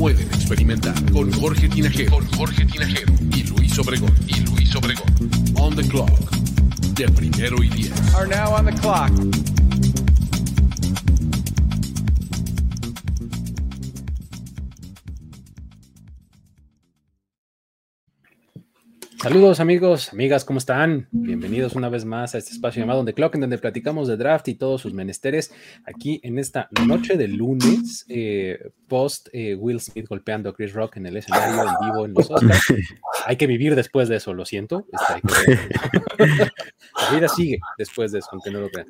pueden experimentar. Con Jorge Tinajero, con Jorge Tinajero y Luis Obregón, y Luis Obregón. On the clock, de primero y diez. Are now on the clock. Saludos amigos, amigas, ¿cómo están? Bienvenidos una vez más a este espacio llamado The Clock, en donde platicamos de draft y todos sus menesteres aquí en esta noche de lunes, eh, post eh, Will Smith golpeando a Chris Rock en el escenario en vivo en los Oscars. Hay que vivir después de eso, lo siento. La vida sigue después de eso, aunque no lo crean.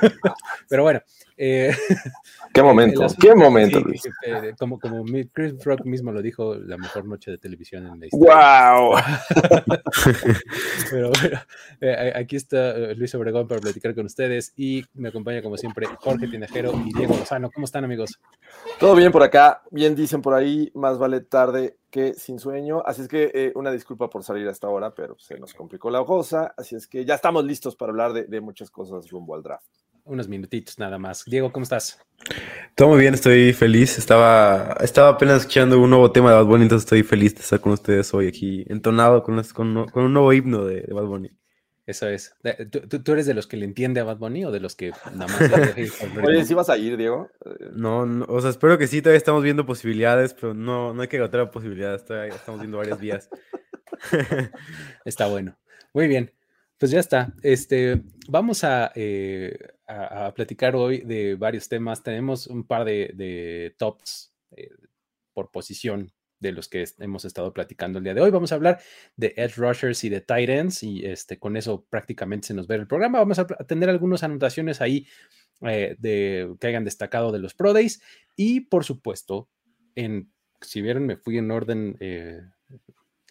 Pero bueno, eh, Qué momento, qué momento, Luis. eh, como, como Chris Rock mismo lo dijo, la mejor noche de televisión en la historia. ¡Wow! Pero bueno, eh, aquí está Luis Obregón para platicar con ustedes y me acompaña como siempre Jorge Tinajero y Diego Lozano. ¿Cómo están amigos? Todo bien por acá, bien dicen por ahí, más vale tarde que sin sueño. Así es que eh, una disculpa por salir a esta hora, pero se nos complicó la cosa. Así es que ya estamos listos para hablar de, de muchas cosas rumbo al draft. Unos minutitos nada más. Diego, ¿cómo estás? Todo muy bien, estoy feliz. Estaba, estaba apenas escuchando un nuevo tema de Bad Bunny, entonces estoy feliz de estar con ustedes hoy aquí, entonado con, con, con un nuevo himno de, de Bad Bunny. Eso es. ¿Tú, tú- eres de los que le entiende a Bad Bunny o de los que nada más... Oye, ¿sí vas a ir, Diego? No, no, o sea, espero que sí, todavía estamos viendo posibilidades, pero no, no hay que agotar posibilidades, todavía estamos viendo varias vías. Está bueno. Muy bien. Pues ya está. Este, vamos a, eh, a- a platicar hoy de varios temas. Tenemos un par de, de tops eh, por posición de los que hemos estado platicando el día de hoy. Vamos a hablar de edge rushers y de tight ends y este, con eso prácticamente se nos ve el programa. Vamos a, tener algunas anotaciones ahí eh, de, que hayan destacado de los Pro Days y por supuesto, en, si vieron, me fui en orden eh,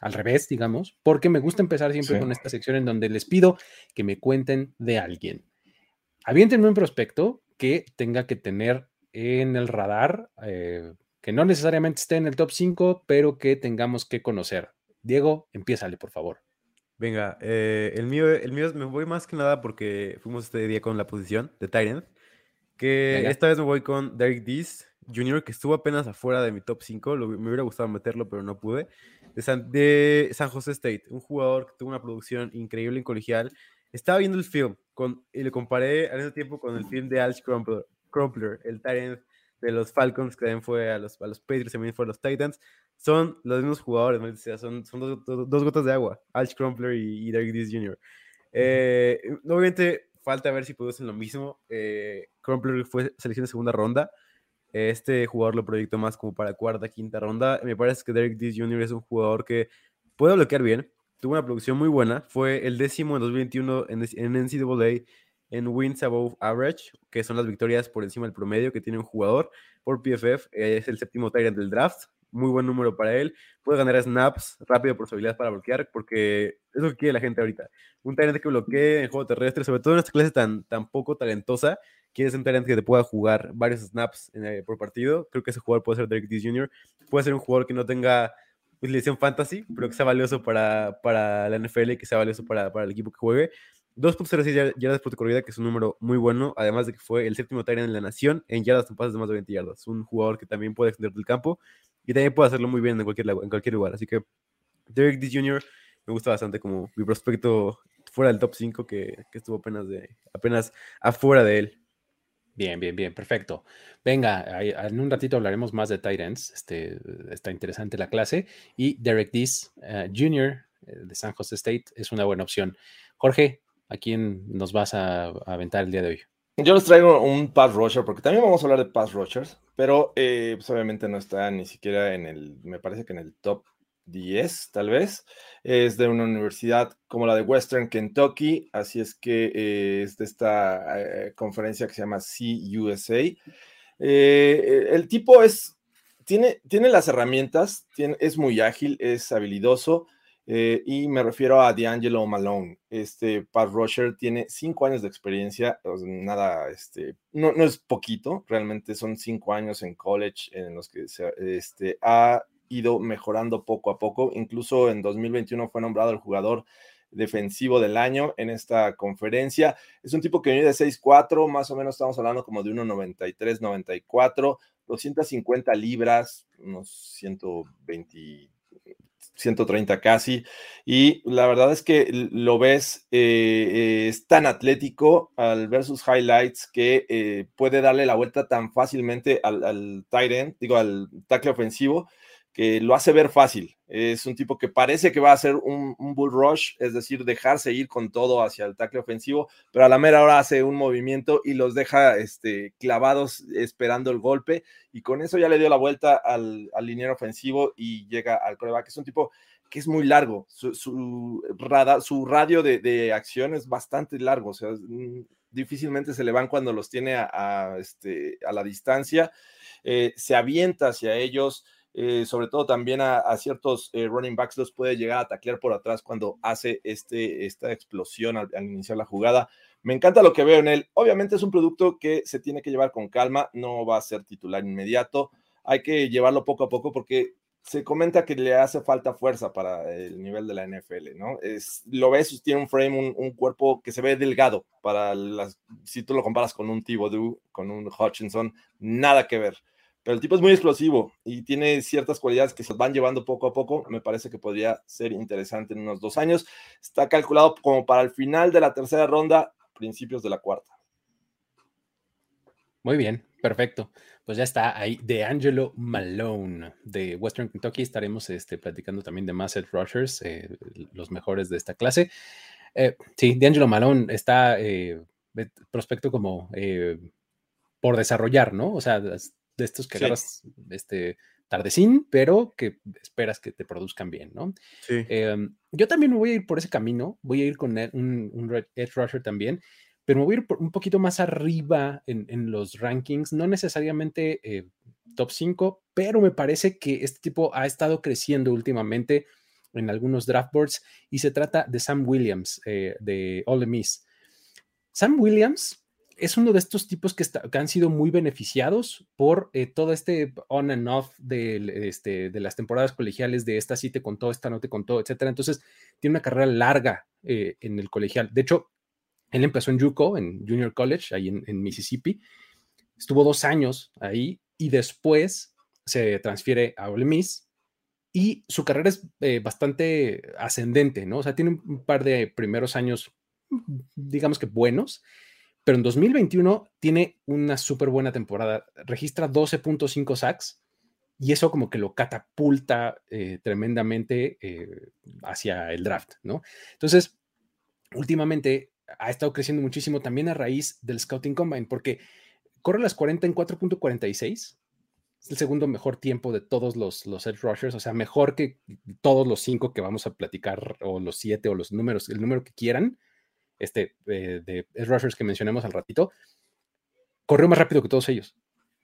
al revés, digamos, porque me gusta empezar siempre Sí. con esta sección en donde les pido que me cuenten de alguien. Aviéntenme un prospecto que tenga que tener en el radar, eh, que no necesariamente esté en el top 5, pero que tengamos que conocer. Diego, empiézale, por favor. Venga, eh, el mío, el mío me voy más que nada porque fuimos este día con la posición de Tyrant, que Venga. esta vez me voy con Derek Dees Jr., que estuvo apenas afuera de mi top 5, lo- me hubiera gustado meterlo, pero no pude, de San, de San José State, un jugador que tuvo una producción increíble en colegial. Estaba viendo el film con, y lo comparé al mismo tiempo con el film de Alge Crumpler, Crumpler, el Tyrant de los Falcons, que también fue a los, a los Patriots, también fue a los Titans. Son los mismos jugadores, maldita sea, son, son dos, dos- dos gotas de agua, Alge Crumpler y, y Derek Dees Jr. Eh, obviamente falta ver si producen lo mismo. Eh, Crumpler fue selección de segunda ronda. Este jugador lo proyectó más como para cuarta, quinta ronda. Me parece que Derek Dees Jr. es un jugador que puede bloquear bien. Tuvo una producción muy buena. Fue el décimo en 2021 en, en NCAA en wins above average, que son las victorias por encima del promedio que tiene un jugador por PFF. eh, es el séptimo Tyrant del draft. Muy buen número para él. Puede ganar snaps rápido por su habilidad para bloquear, porque es lo que quiere la gente ahorita. Un Tyrant que bloquee en juego terrestre, sobre todo en esta clase tan, tan poco talentosa. Quieres un Tyrant que te pueda jugar varios snaps eh, por partido. Creo que ese jugador puede ser Derek Dees Jr. Puede ser un jugador que no tenga utilización fantasy, pero que sea valioso para, para la NFL que sea valioso para, para el equipo que juegue. 2.06 yardas por corrida, que es un número muy bueno, además de que fue el séptimo Tyrant en la nación en yardas en pases de más de 20 yardas. Un jugador que también puede extender del campo y también puede hacerlo muy bien en cualquier, en cualquier lugar. Así que Derek Dees Jr. me gusta bastante como mi prospecto fuera del top 5 que, que estuvo apenas, de, apenas afuera de él. Bien, bien, bien, perfecto. Venga, en un ratito hablaremos más de tight ends. Este, está interesante la clase. Y Derek Dees eh, Jr. eh, de San Jose State es una buena opción. Jorge, ¿a quién nos vas a, a aventar el día de hoy? Yo les traigo un pass rusher, porque también vamos a hablar de pass rushers, pero eh, pues obviamente no está ni siquiera en el, me parece que en el top 10, tal vez. Es de una universidad como la de Western Kentucky, así es que eh, es de esta eh, conferencia que se llama CUSA. Eh, el tipo es tiene, tiene las herramientas, tiene, es muy ágil, es habilidoso. Eh, y me refiero a D'Angelo Malone. Este Pat Rusher tiene cinco años de experiencia, nada, este, no, no es poquito, realmente son cinco años en college en los que se, este, ha ido mejorando poco a poco. Incluso en 2021 fue nombrado el jugador defensivo del año en esta conferencia. Es un tipo que viene de 6'4, más o menos estamos hablando como de 1,93, 94, 250 libras, unos 120 130 casi. Y la verdad es que lo ves, eh, es tan atlético al ver sus highlights que eh, puede darle la vuelta tan fácilmente al, al tight end, digo, al tackle ofensivo, que lo hace ver fácil. Es un tipo que parece que va a hacer un, bull rush, es decir, dejarse ir con todo hacia el tackle ofensivo, pero a la mera hora hace un movimiento y los deja este, clavados esperando el golpe y con eso ya le dio la vuelta al, al liniero ofensivo y llega al coreback. Es un tipo que es muy largo, su, su, radio de, acción es bastante largo, o sea, mm, difícilmente se le van cuando los tiene a, este, a la distancia, eh, se avienta hacia ellos, eh, sobre todo también a, ciertos eh, running backs los puede llegar a taclear por atrás cuando hace este, esta explosión al, iniciar la jugada. Me encanta lo que veo en él. Obviamente es un producto que se tiene que llevar con calma, no va a ser titular inmediato. Hay que llevarlo poco a poco porque se comenta que le hace falta fuerza para el nivel de la NFL, ¿no? Es, lo ves, tiene un frame, un, cuerpo que se ve delgado para las, si tú lo comparas con un Thibodeau, con un Hutchinson, nada que ver pero el tipo es muy explosivo y tiene ciertas cualidades que se van llevando poco a poco. Me parece que podría ser interesante en unos dos años. Está calculado como para el final de la tercera ronda, principios de la cuarta. Muy bien, perfecto. Pues ya está ahí de Angelo Malone de Western Kentucky. Estaremos este, platicando también de más Rushers, eh, los mejores de esta clase. Eh, sí, de Angelo Malone está eh, prospecto como por desarrollar, ¿no? O sea, de estos que agarras este, tardecín, pero que esperas que te produzcan bien, ¿no? Sí. Em, yo también me voy a ir por ese camino, voy a ir con un, un Edge Rusher también, pero me voy a ir un poquito más arriba en, los rankings, no necesariamente eh, top 5, pero me parece que este tipo ha estado creciendo últimamente en algunos draft boards y se trata de Sam Williams eh, de Ole Miss. Sam Williams es uno de estos tipos que, han sido muy beneficiados por eh, todo este on and off de, este, de, las temporadas colegiales de esta sí te contó, esta no te contó, etcétera. Entonces, tiene una carrera larga eh, en el colegial. De hecho, él empezó en JUCO, en Junior College, ahí en, Mississippi. Estuvo dos años ahí y después se transfiere a Ole Miss y su carrera es eh, bastante ascendente, ¿no? O sea, tiene un par de primeros años, digamos que buenos, pero en 2021 tiene una súper buena temporada. Registra 12.5 sacks y eso como que lo catapulta eh, tremendamente eh, hacia el draft, ¿no? Entonces, últimamente ha estado creciendo muchísimo también a raíz del Scouting Combine, porque corre las 40 en 4.46. Es el segundo mejor tiempo de todos los, los edge rushers, o sea, mejor que todos los cinco que vamos a platicar, o los siete, o los números, el número que quieran este, eh, de rushers que mencionemos al ratito, corrió más rápido que todos ellos.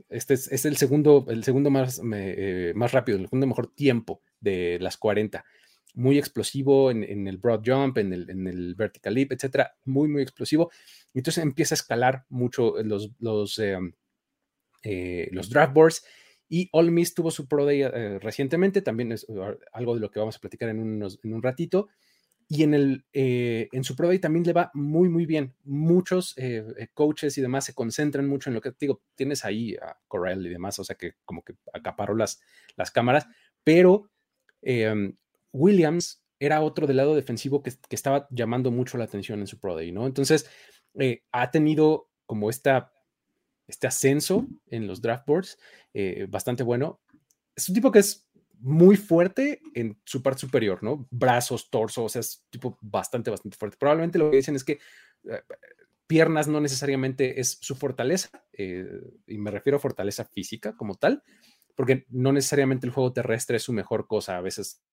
Este es, el segundo, el segundo más, eh, más rápido, el segundo mejor tiempo de las 40. Muy explosivo en, el broad jump, en el, en el, vertical leap, etcétera. Muy, muy explosivo. Entonces empieza a escalar mucho los, los, eh, los draft boards. Y All Miss tuvo su Pro Day recientemente, también es algo de lo que vamos a platicar en, unos, en un ratito y en, el, eh, en su prueba y también le va muy, muy bien. Muchos eh, eh, coaches y demás se concentran mucho en lo que digo, tienes ahí a Corral y demás, o sea que como que acaparó las, las cámaras, pero em, Williams era otro del lado defensivo que, que, estaba llamando mucho la atención en su Pro Day, ¿no? Entonces, ha tenido como esta, este ascenso en los draft boards bastante bueno. Es un tipo que es muy fuerte en su parte superior, ¿no? Brazos, torso, o sea, es tipo bastante, bastante fuerte. Probablemente lo que dicen es que eh, piernas no necesariamente es su fortaleza, eh, y me refiero a fortaleza física como tal, porque no necesariamente el juego terrestre es su mejor cosa, a veces.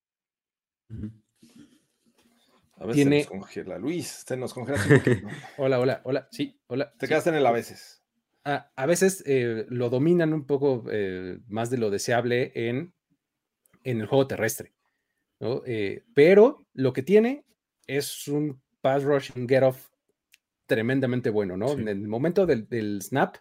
A veces nos congela. Luis, te nos congela. hola, hola, hola, sí, hola. Te quedaste en el a veces. a, a veces eh, lo dominan un poco eh, más de lo deseable en, en el juego terrestre. ¿no? Eh, pero lo que tiene es un pass rush, un get off tremendamente bueno, ¿no? Sí. En el momento del, del snap,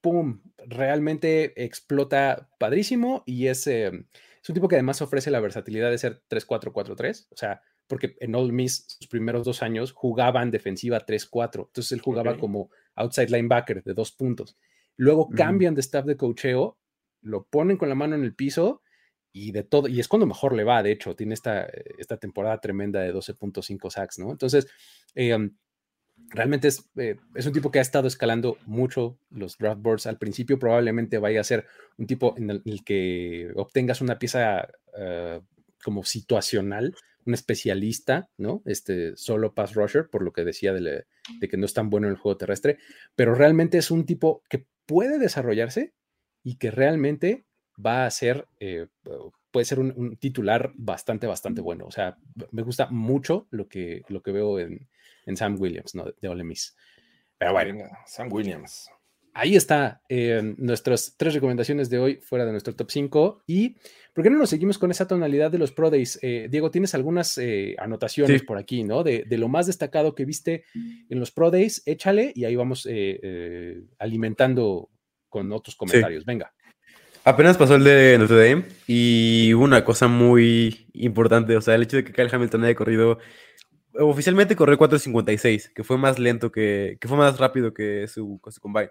¡pum! Realmente explota padrísimo y es, eh, es un tipo que además ofrece la versatilidad de ser 3-4-4-3, o sea, porque en Ole Miss sus primeros dos años jugaban defensiva 3-4, entonces él jugaba como outside linebacker de dos puntos. Luego Ujú. cambian de staff de cocheo, lo ponen con la mano en el piso y de todo, y es cuando mejor le va, de hecho, tiene esta, eh, esta temporada tremenda de 12.5 sacks, ¿no? Entonces, um, realmente es, eh, es un tipo que ha estado escalando mucho los draft boards. Al principio probablemente vaya a ser un tipo en el, que obtengas una pieza eh, como situacional, un especialista, ¿no? Este solo pass rusher, por lo que decía de, de que no es tan bueno en el juego terrestre, pero realmente es un tipo que puede desarrollarse y que realmente va a ser, eh, puede ser un, un titular bastante, bastante bueno. O sea, me gusta mucho lo que, lo que veo en, en Sam Williams, ¿no? De Ole Miss. Pero bueno, Venga, Sam Williams. ahí está eh, nuestras tres recomendaciones de hoy fuera de nuestro top 5. Y, ¿por qué no nos seguimos con esa tonalidad de los Pro Days? Eh, Diego, tienes algunas eh, anotaciones Sí. por aquí, ¿no? De, de lo más destacado que viste en los Pro Days, échale y ahí vamos eh, alimentando con otros comentarios. Venga. Apenas pasó el de Notre Dame y hubo una cosa muy importante, o sea, el hecho de que Kyle Hamilton haya corrido, oficialmente corrió 4.56, que fue más lento que, que fue más rápido que su, su combine.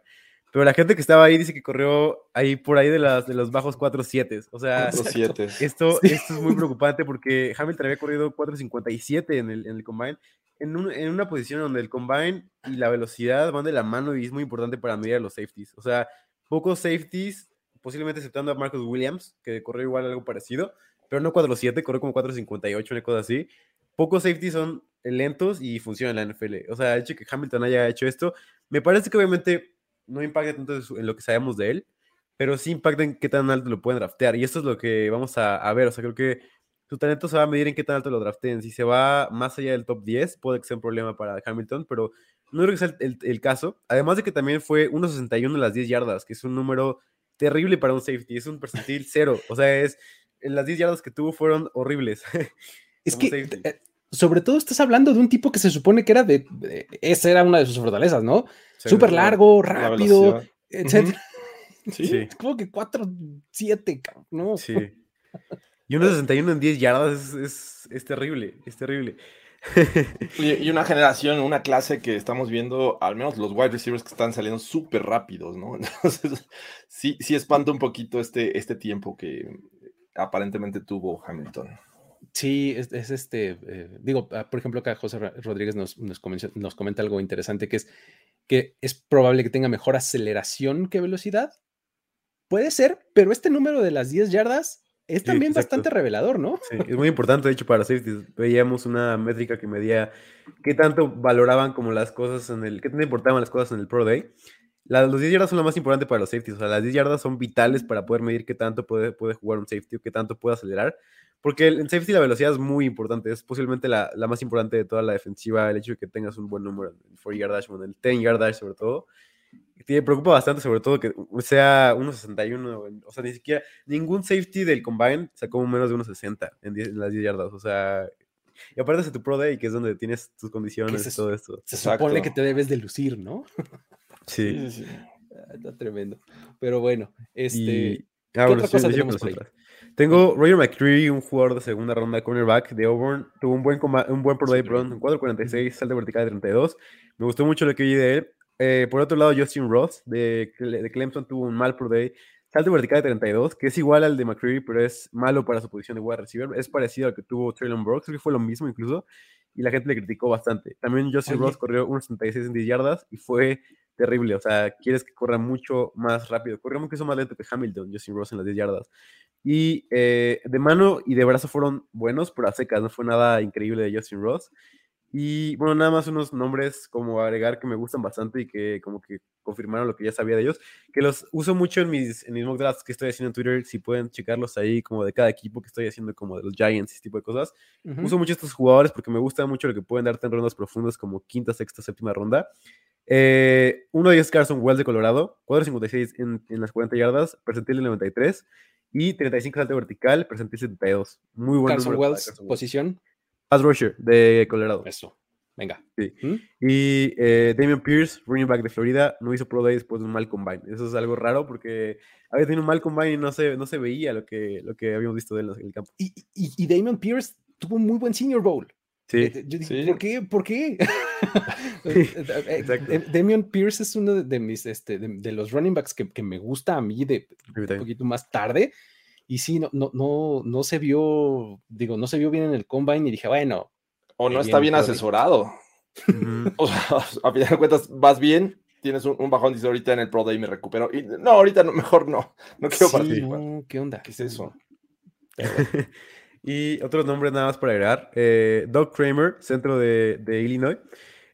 Pero la gente que estaba ahí dice que corrió ahí por ahí de, las, de los bajos 4.7. O sea, esto, Sí. esto es muy preocupante porque Hamilton había corrido 4.57 en el, en el combine, en, un- en una posición donde el combine y la velocidad van de la mano y es muy importante para medir a los safeties. O sea, pocos safeties, posiblemente aceptando a Marcus Williams, que corrió igual algo parecido, pero no 4.7, corrió como 4.58, una cosa así. Pocos safeties son lentos y funcionan en la NFL. O sea, el hecho que Hamilton haya hecho esto, me parece que obviamente no impacta tanto en lo que sabemos de él, pero sí impacta en qué tan alto lo pueden draftear. Y esto es lo que vamos a, a ver. O sea, creo que su talento se va a medir en qué tan alto lo drafteen. Si se va más allá del top 10, puede que sea un problema para Hamilton, pero no creo que sea el, el- el caso. Además de que también fue 1.61 en las 10 yardas, que es un número terrible para un safety. Es un percentil cero. O sea, es las 10 yardas que tuvo fueron horribles. Es que, safety. eh, sobre todo, estás hablando de un tipo que se supone que era de. de- esa era una de sus fortalezas, ¿no? Sí, Súper la- largo, La rápido, etcétera. Sí. Sí. Es como que 4, 7, ¿no? Sí. Y 1.61 en 10 yardas es, es, es terrible, es terrible. Y, una generación, una clase que estamos viendo, al menos los wide receivers que están saliendo súper rápidos, ¿no? Entonces, sí, sí espanta un poquito este, este tiempo que aparentemente tuvo Hamilton. Sí, es, es este, eh, digo, ah, por ejemplo, acá José Rodríguez nos, nos comenta algo interesante que es que es probable que tenga mejor aceleración que velocidad. Puede ser, pero este número de las 10 yardas es también exacto. bastante revelador, ¿no? Sí, es muy importante, de hecho, para safeties. Veíamos una métrica que medía qué tanto valoraban como las cosas en el, qué tanto importaban las cosas en el Pro Day. La- los 10 yardas son lo más importante para los safeties. O sea, las 10 yardas son vitales para poder medir qué tanto puede, puede jugar un safety o qué tanto puede acelerar. Porque en safety la velocidad es muy importante. Es posiblemente la, la más importante de toda la defensiva. El hecho de que tengas un buen número en el 4 yard dash en el 10 yard dash, sobre todo. Me preocupa bastante, sobre todo que sea 1.61. O sea, ni siquiera ningún safety del combine sacó menos de 1.60 en, 10 en las 10 yardas. O sea, y aparte de tu Pro Day, que es donde tienes tus condiciones y todo esto. Se Exacto. supone que te debes de lucir, ¿no? Sí. sí. Ah, Está tremendo. Pero bueno, este. Y- ¿qué ah, bueno, otra sí, cosa les digo tenemos con las por ahí? otras. Tengo Roger McCreary, un jugador de segunda ronda, cornerback de Auburn. Tuvo un buen, un buen Pro Day, perdón, un 4.46, salto vertical de 32. Me gustó mucho lo que vi de él. Eh, por otro lado, Justin Ross de, de Clemson tuvo un mal Pro Day, salto vertical de 32, que es igual al de McCreary, pero es malo para su posición de wide receiver. Es parecido al que tuvo Traylon Brooks, creo que fue lo mismo incluso, y la gente le criticó bastante. También Justin Oye. Ross corrió 1.76 en 10 yardas y fue terrible. O sea, quieres que corra mucho más rápido. Corrió incluso más lento que Hamilton, Justin Ross en las 10 yardas. Y eh, de mano y de brazo fueron buenos, pero a secas. No fue nada increíble de Justin Ross. Y bueno, nada más unos nombres como agregar que me gustan bastante y que como que confirmaron lo que ya sabía de ellos, que los uso mucho en mis, en mis mock drafts que estoy haciendo en Twitter, si pueden checarlos ahí como de cada equipo que estoy haciendo como de los Giants, ese tipo de cosas. Ujú. Uso mucho estos jugadores porque me gusta mucho lo que pueden darte en rondas profundas como quinta, sexta, séptima ronda. Eh, uno de ellos es Carson Wells de Colorado, 4.56 en, en las 40 yardas, percentil de 93 y 35 salto vertical, percentil 72. Muy buen Carson número para Wells, Carson Wells. posición. Pass rusher de Colorado. Eso. Venga. Sí. ¿Mm? Y eh, Damian Pierce, running back de Florida, no hizo Pro Day después de un mal combine. Eso es algo raro porque había tenido un mal combine y no se, no se veía lo que, lo que habíamos visto de él en el campo. Y, y, y Damon Pierce tuvo un muy buen Senior Bowl. Sí, Eh, yo dije, sí. ¿por qué? ¿Por qué? Eh, eh, Exacto. Damian Pierce es uno de, de mis, este, de, de los running backs que, que me gusta a mí de un poquito más tarde. Y sí, no, no, no, no se vio, digo, no se vio bien en el combine y dije, bueno, O no está bien, asesorado. O sea, a final de cuentas, vas bien, tienes un, un bajón, dice ahorita en el Pro Day me recupero. Y no, ahorita no, mejor no. No quiero sí, participar. no, ¿qué onda? ¿Qué es eso? y otros nombres nada más para agregar. Eh, Doug Kramer, centro de, de Illinois.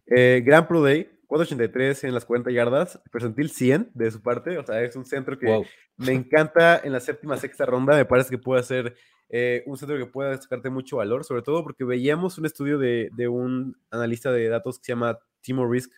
Eh, Gran Pro Day, 483 en las 40 yardas, percentil 100 de su parte. O sea, es un centro que Wow. me encanta en la séptima, sexta ronda. Me parece que puede ser eh, un centro que pueda sacarte mucho valor, sobre todo porque veíamos un estudio de, de un analista de datos que se llama Timo Risk,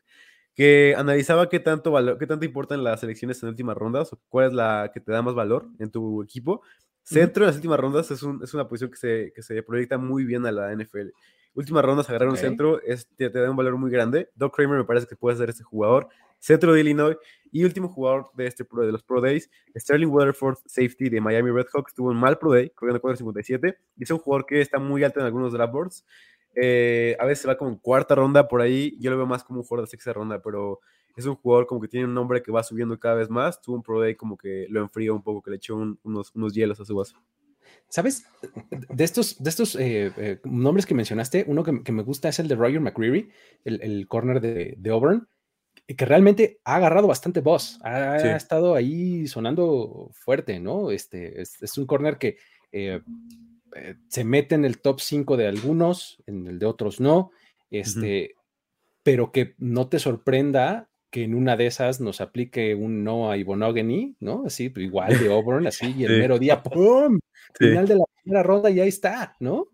que analizaba qué tanto valor, qué tanto importan las selecciones en últimas rondas, o cuál es la que te da más valor en tu equipo. Centro en las últimas rondas es, un- es una posición que se, que se proyecta muy bien a la NFL. Últimas rondas, agarrar un centro te, da un valor muy grande. Doug Kramer me parece que puede ser este jugador. Centro de Illinois. Y último jugador de, este, pro- de los Pro Days, Sterling Weatherford, safety de Miami Redhawks, tuvo un mal Pro Day, corriendo 4.57. Y es un jugador que está muy alto en algunos draft boards. Eh, a veces va como en cuarta ronda por ahí. Yo lo veo más como un jugador de sexta ronda, pero es un jugador como que tiene un nombre que va subiendo cada vez más. Tuvo un Pro Day como que lo enfrió un poco, que le echó un- unos, unos hielos a su vaso. ¿Sabes? De estos, de estos eh, eh, nombres que mencionaste, uno que, que me gusta es el de Roger McCreary, el, el corner de, de Auburn, que realmente ha agarrado bastante voz, ha Sí. estado ahí sonando fuerte, ¿no? Este, es, es un corner que eh, eh, se mete en el top 5 de algunos, en el de otros no, este, pero que no te sorprenda que en una de esas nos aplique un no a Ibonogany, ¿no? Así, pues, igual de Auburn, así, y el Sí. mero día, ¡pum! Sí. Final de la primera ronda y ahí está, ¿no?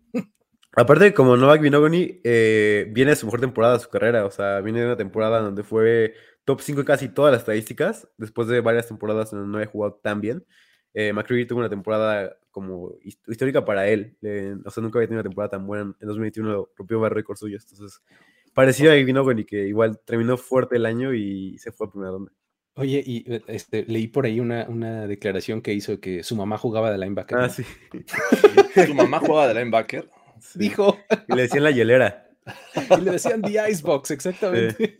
Aparte, como Novak Vinogony, eh, viene de su mejor temporada de su carrera. O sea, viene de una temporada donde fue top 5 en casi todas las estadísticas, después de varias temporadas donde no había jugado tan bien. Eh, McCreary tuvo una temporada como his- histórica para él. eh, o sea, nunca había tenido una temporada tan buena. En 2021 rompió varios récords suyos. Entonces, parecido a Vinogony, que igual terminó fuerte el año y se fue a primera ronda. Oye, y eh, este, leí por ahí una, una declaración que hizo que su mamá jugaba de linebacker. Ah, ¿no? sí. Tu mamá juega de linebacker. sí. Dijo, Y le decían la hielera. y le decían The Icebox, exactamente.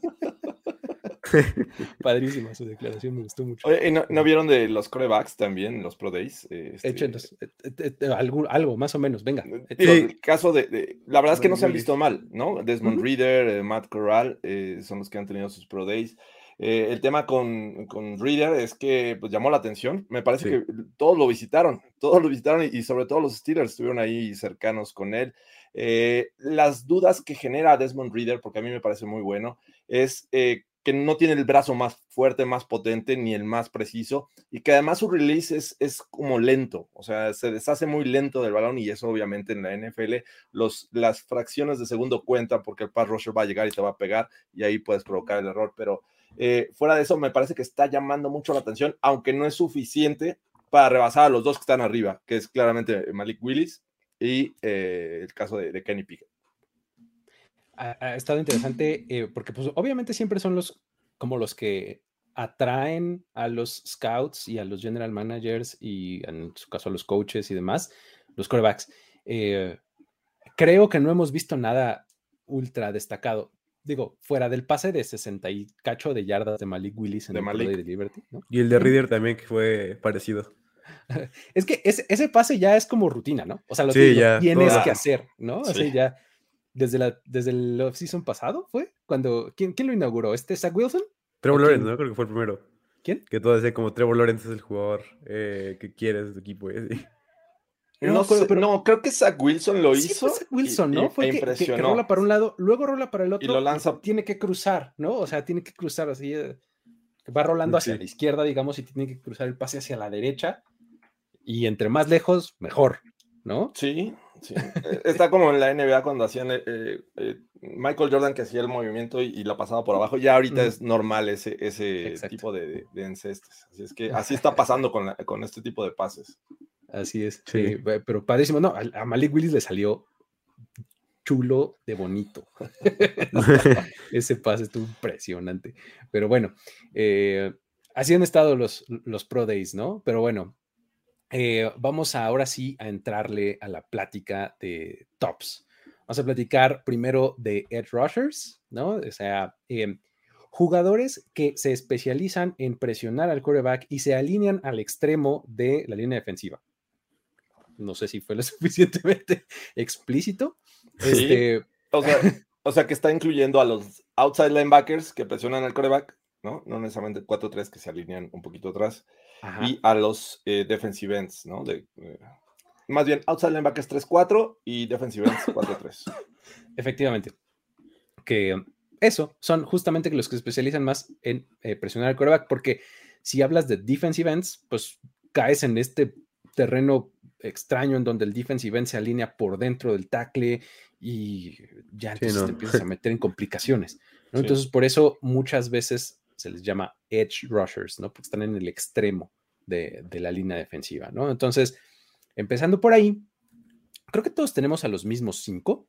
Padrísima su declaración, me gustó mucho. Oye, ¿y no, no vieron de los corebacks también, los Pro Days? Este, Échenos, eh, eh, eh, algo, algo, más o menos, venga. Digo, el caso de, de- La verdad es que no se han visto mal, ¿no? Desmond Ujú. Reader, eh, Matt Corral eh, son los que han tenido sus Pro Days. Eh, el tema con, con Reader es que pues, llamó la atención. Me parece Sí. que todos lo visitaron, todos lo visitaron y, y sobre todo los Steelers estuvieron ahí cercanos con él. Eh, las dudas que genera Desmond Reader, porque a mí me parece muy bueno, es eh, que no tiene el brazo más fuerte, más potente, ni el más preciso, y que además su release es, es como lento, o sea, se deshace muy lento del balón y eso obviamente en la NFL los, las fracciones de segundo cuentan porque el pass rusher va a llegar y te va a pegar y ahí puedes provocar el error, pero eh, fuera de eso me parece que está llamando mucho la atención, aunque no es suficiente para rebasar a los dos que están arriba, que es claramente Malik Willis y eh, el caso de, de Kenny Pickett. Ha, ha estado interesante eh, porque pues obviamente siempre son los como los que atraen a los scouts y a los general managers y en su caso a los coaches y demás, los quarterbacks. Eh, creo que no hemos visto nada ultra destacado. Digo, fuera del pase de 60 y cacho de yardas de Malik Willis en De el Malik. De Liberty, ¿no? Y el de Reader también, que fue parecido. Es que ese, ese pase ya es como rutina, ¿no? O sea, lo, Sí, lo ya, tienes todo. que hacer, ¿no? O sea, Sí. ya desde, la, desde el off-season pasado fue cuando. ¿quién, ¿Quién lo inauguró? ¿Este Zach Wilson? Trevor. Lawrence, ¿no? Creo que fue el primero. ¿Quién? Que todo decía como Trevor Lawrence es el jugador eh, que quieres de tu equipo. No sé, pero- no, creo que Zach Wilson lo Sí, hizo. fue Zach Wilson, y- ¿no? y- fue e que- que, que rola para un lado, luego rola para el otro. Y lo lanza- Tiene que cruzar, ¿no? O sea, tiene que cruzar así. eh, Va rolando hacia Sí. la izquierda, digamos, y tiene que cruzar el pase hacia la derecha. Y entre más lejos, mejor, ¿no? Sí, sí. Eh, Está como en la NBA cuando hacían eh, eh, Michael Jordan que hacía el movimiento y, y la pasaba por abajo. Ya ahorita Ujú. es normal ese, ese Exacto. tipo de, de encestes. Así es que así está pasando con, la- con este tipo de pases. Así es. Sí. Sí, pe- pero padrísimo. No, a Malik Willis le salió chulo de bonito. Ese pase estuvo impresionante. Pero bueno, así han estado los, los Pro Days, ¿no? Pero bueno, eh, vamos a, ahora sí a entrarle a la plática de tops. Vamos a platicar primero de Edge Rushers, ¿no? O sea, em, jugadores que se especializan en presionar al quarterback y se alinean al extremo de la línea defensiva. No sé si fue lo suficientemente explícito. Sí. Este, O sea, o sea, que está incluyendo a los outside linebackers que presionan al coreback, ¿no? No necesariamente 4-3 que se alinean un poquito atrás. Ajá. Y a los eh, defensive ends, ¿no? De, eh, más bien, outside linebackers 3-4 y defensive ends 4-3. Efectivamente. Que eso son justamente los que se especializan más en eh, presionar al quarterback, porque si hablas de defensive ends, pues caes en este terreno extraño en donde el defensive end se alinea por dentro del tackle y ya Sí, entonces no. te empiezas a meter en complicaciones. ¿no? Sí. Entonces, por eso muchas veces se les llama edge rushers, ¿no? Porque están en el extremo de, de la línea defensiva, ¿no? Entonces, empezando por ahí, creo que todos tenemos a los mismos cinco,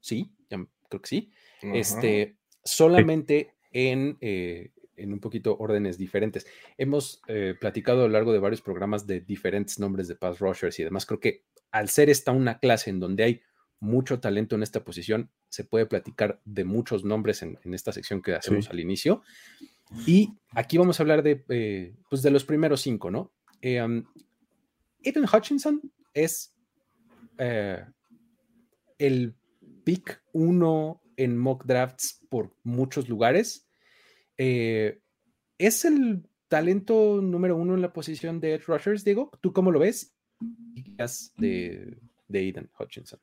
¿sí? Ya creo que sí. Este, solamente en, eh, en un poquito órdenes diferentes. Hemos eh, platicado a lo largo de varios programas de diferentes nombres de pass rushers y demás. Creo que al ser esta una clase en donde hay mucho talento en esta posición, se puede platicar de muchos nombres en, en esta sección que hacemos Sí. al inicio. Y aquí vamos a hablar de, eh, pues de los primeros cinco, ¿no? Eh, um, Aiden Hutchinson es eh, el pick uno en mock drafts por muchos lugares. Eh, es el talento número uno en la posición de edge rushers, Diego. ¿Tú cómo lo ves? De, de Aiden Hutchinson.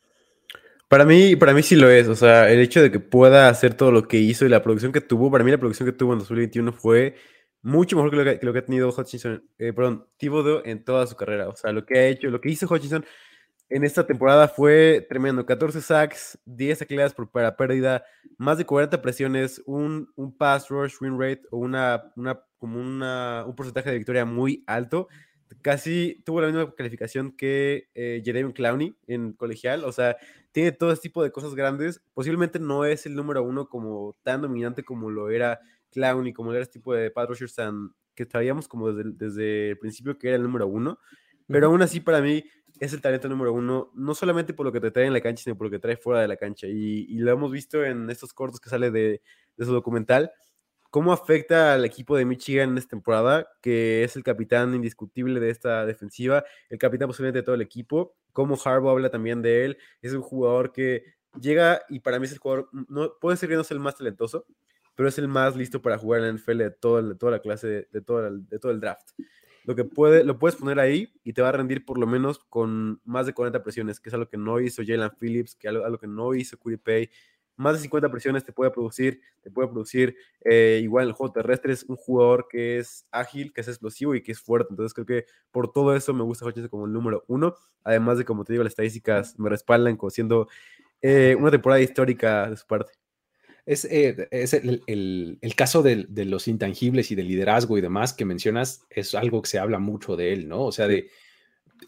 Para mí, para mí sí lo es. O sea, el hecho de que pueda hacer todo lo que hizo y la producción que tuvo, para mí la producción que tuvo en 2021 fue mucho mejor que lo que, ha tenido Hutchinson, eh, perdón, Thibodeau en toda su carrera. O sea, lo que ha hecho, lo que hizo Hutchinson en esta temporada fue tremendo. 14 sacks, 10 tacleadas para pérdida, más de 40 presiones, un, un pass rush win rate o una, una, como una, un porcentaje de victoria muy alto. Casi tuvo la misma calificación que eh, Jeremy Clowney en colegial. O sea, tiene todo este tipo de cosas grandes. Posiblemente no es el número uno como tan dominante como lo era Clowney, como era este tipo de rushers tan, que sabíamos como desde, desde el principio que era el número uno. Pero aún así, para mí, es el talento número uno, no solamente por lo que te trae en la cancha, sino por lo que trae fuera de la cancha. Y, y lo hemos visto en estos cortos que sale de, de su documental, cómo afecta al equipo de Michigan en esta temporada, que es el capitán indiscutible de esta defensiva, el capitán posiblemente de todo el equipo, cómo Harbaugh habla también de él, es un jugador que llega y para mí es el jugador, no, puede ser que no sea el más talentoso, pero es el más listo para jugar en la NFL de, todo, de toda la clase, de, de, todo el, de todo el draft lo que puede, lo puedes poner ahí y te va a rendir por lo menos con más de 40 presiones, que es algo que no hizo Jalen Phillips, que algo, algo que no hizo Curry Pay. Más de 50 presiones te puede producir, te puede producir eh, igual en el juego terrestre, es un jugador que es ágil, que es explosivo y que es fuerte. Entonces creo que por todo eso me gusta Hutchinson como el número uno. Además de, como te digo, las estadísticas me respaldan como siendo eh, una temporada histórica de su parte. Es, eh, es el, el, el, caso de, de, los intangibles y del liderazgo y demás que mencionas, es algo que se habla mucho de él, ¿no? O sea, de.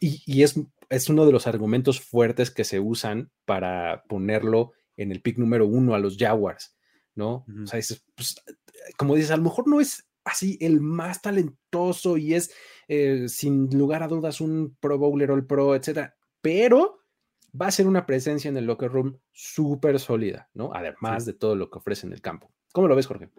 Y, y es, es, uno de los argumentos fuertes que se usan para ponerlo en el pick número uno a los Jaguars, ¿no? Uh -huh. O sea, es, pues, como dices, a lo mejor no es así el más talentoso y es eh, sin lugar a dudas un Pro Bowler All Pro, etcétera, pero va a ser una presencia en el locker room súper sólida, ¿no? Además sí. de todo lo que ofrece en el campo. ¿Cómo lo ves, Jorge?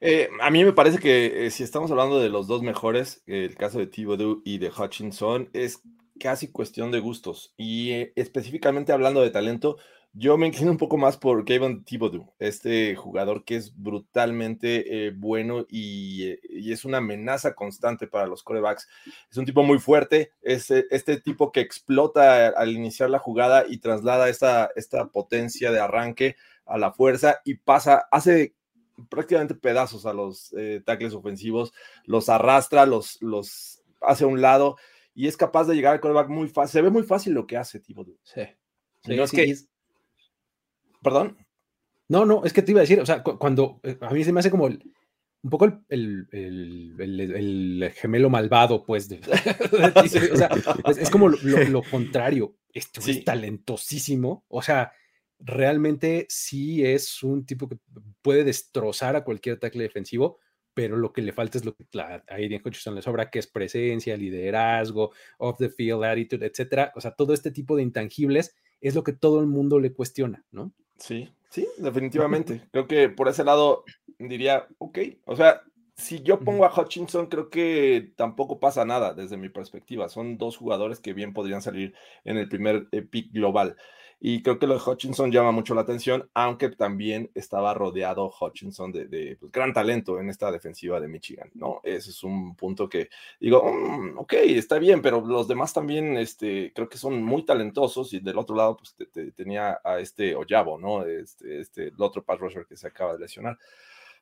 Eh, a mí me parece que eh, si estamos hablando de los dos mejores, el caso de Thibodeau y de Hutchinson, es casi cuestión de gustos. Y específicamente hablando de talento, yo me inclino un poco más por Kevin Thibodeau, este jugador que es brutalmente eh, bueno y, eh, y, es una amenaza constante para los corebacks. Es un tipo muy fuerte, es eh, este tipo que explota al iniciar la jugada y traslada esta, esta potencia de arranque a la fuerza y pasa, hace prácticamente pedazos a los eh, tackles ofensivos, los arrastra, los, los hace a un lado y es capaz de llegar al quarterback muy fácil. Se ve muy fácil lo que hace Thibodeau. Sí. Y no es que- Perdón. No, no, es que te iba a decir, o sea, cu- cuando eh, a mí se me hace como el- un poco el, el- el- el- el gemelo malvado, pues, de, de ti, o sea, es, es como lo, lo- lo contrario. Sí. es talentosísimo, o sea, realmente sí es un tipo que puede destrozar a cualquier tackle defensivo, pero lo que le falta es lo que la- a Aiden Hutchinson le sobra, que es presencia, liderazgo, off the field attitude, etcétera. O sea, todo este tipo de intangibles es lo que todo el mundo le cuestiona, ¿no? Sí, sí, definitivamente. Creo que por ese lado diría, ok, o sea, si yo pongo a Hutchinson, creo que tampoco pasa nada desde mi perspectiva. Son dos jugadores que bien podrían salir en el primer eh, pick global. Y creo que lo de Hutchinson llama mucho la atención, aunque también estaba rodeado Hutchinson de, de, pues, gran talento en esta defensiva de Michigan, ¿no? Ese es un punto que digo, "Mm, ok, está bien, pero los demás también este, creo que son muy talentosos y del otro lado pues te- te- tenía a este Oyabo, ¿no? Este, este, el otro pass rusher que se acaba de lesionar.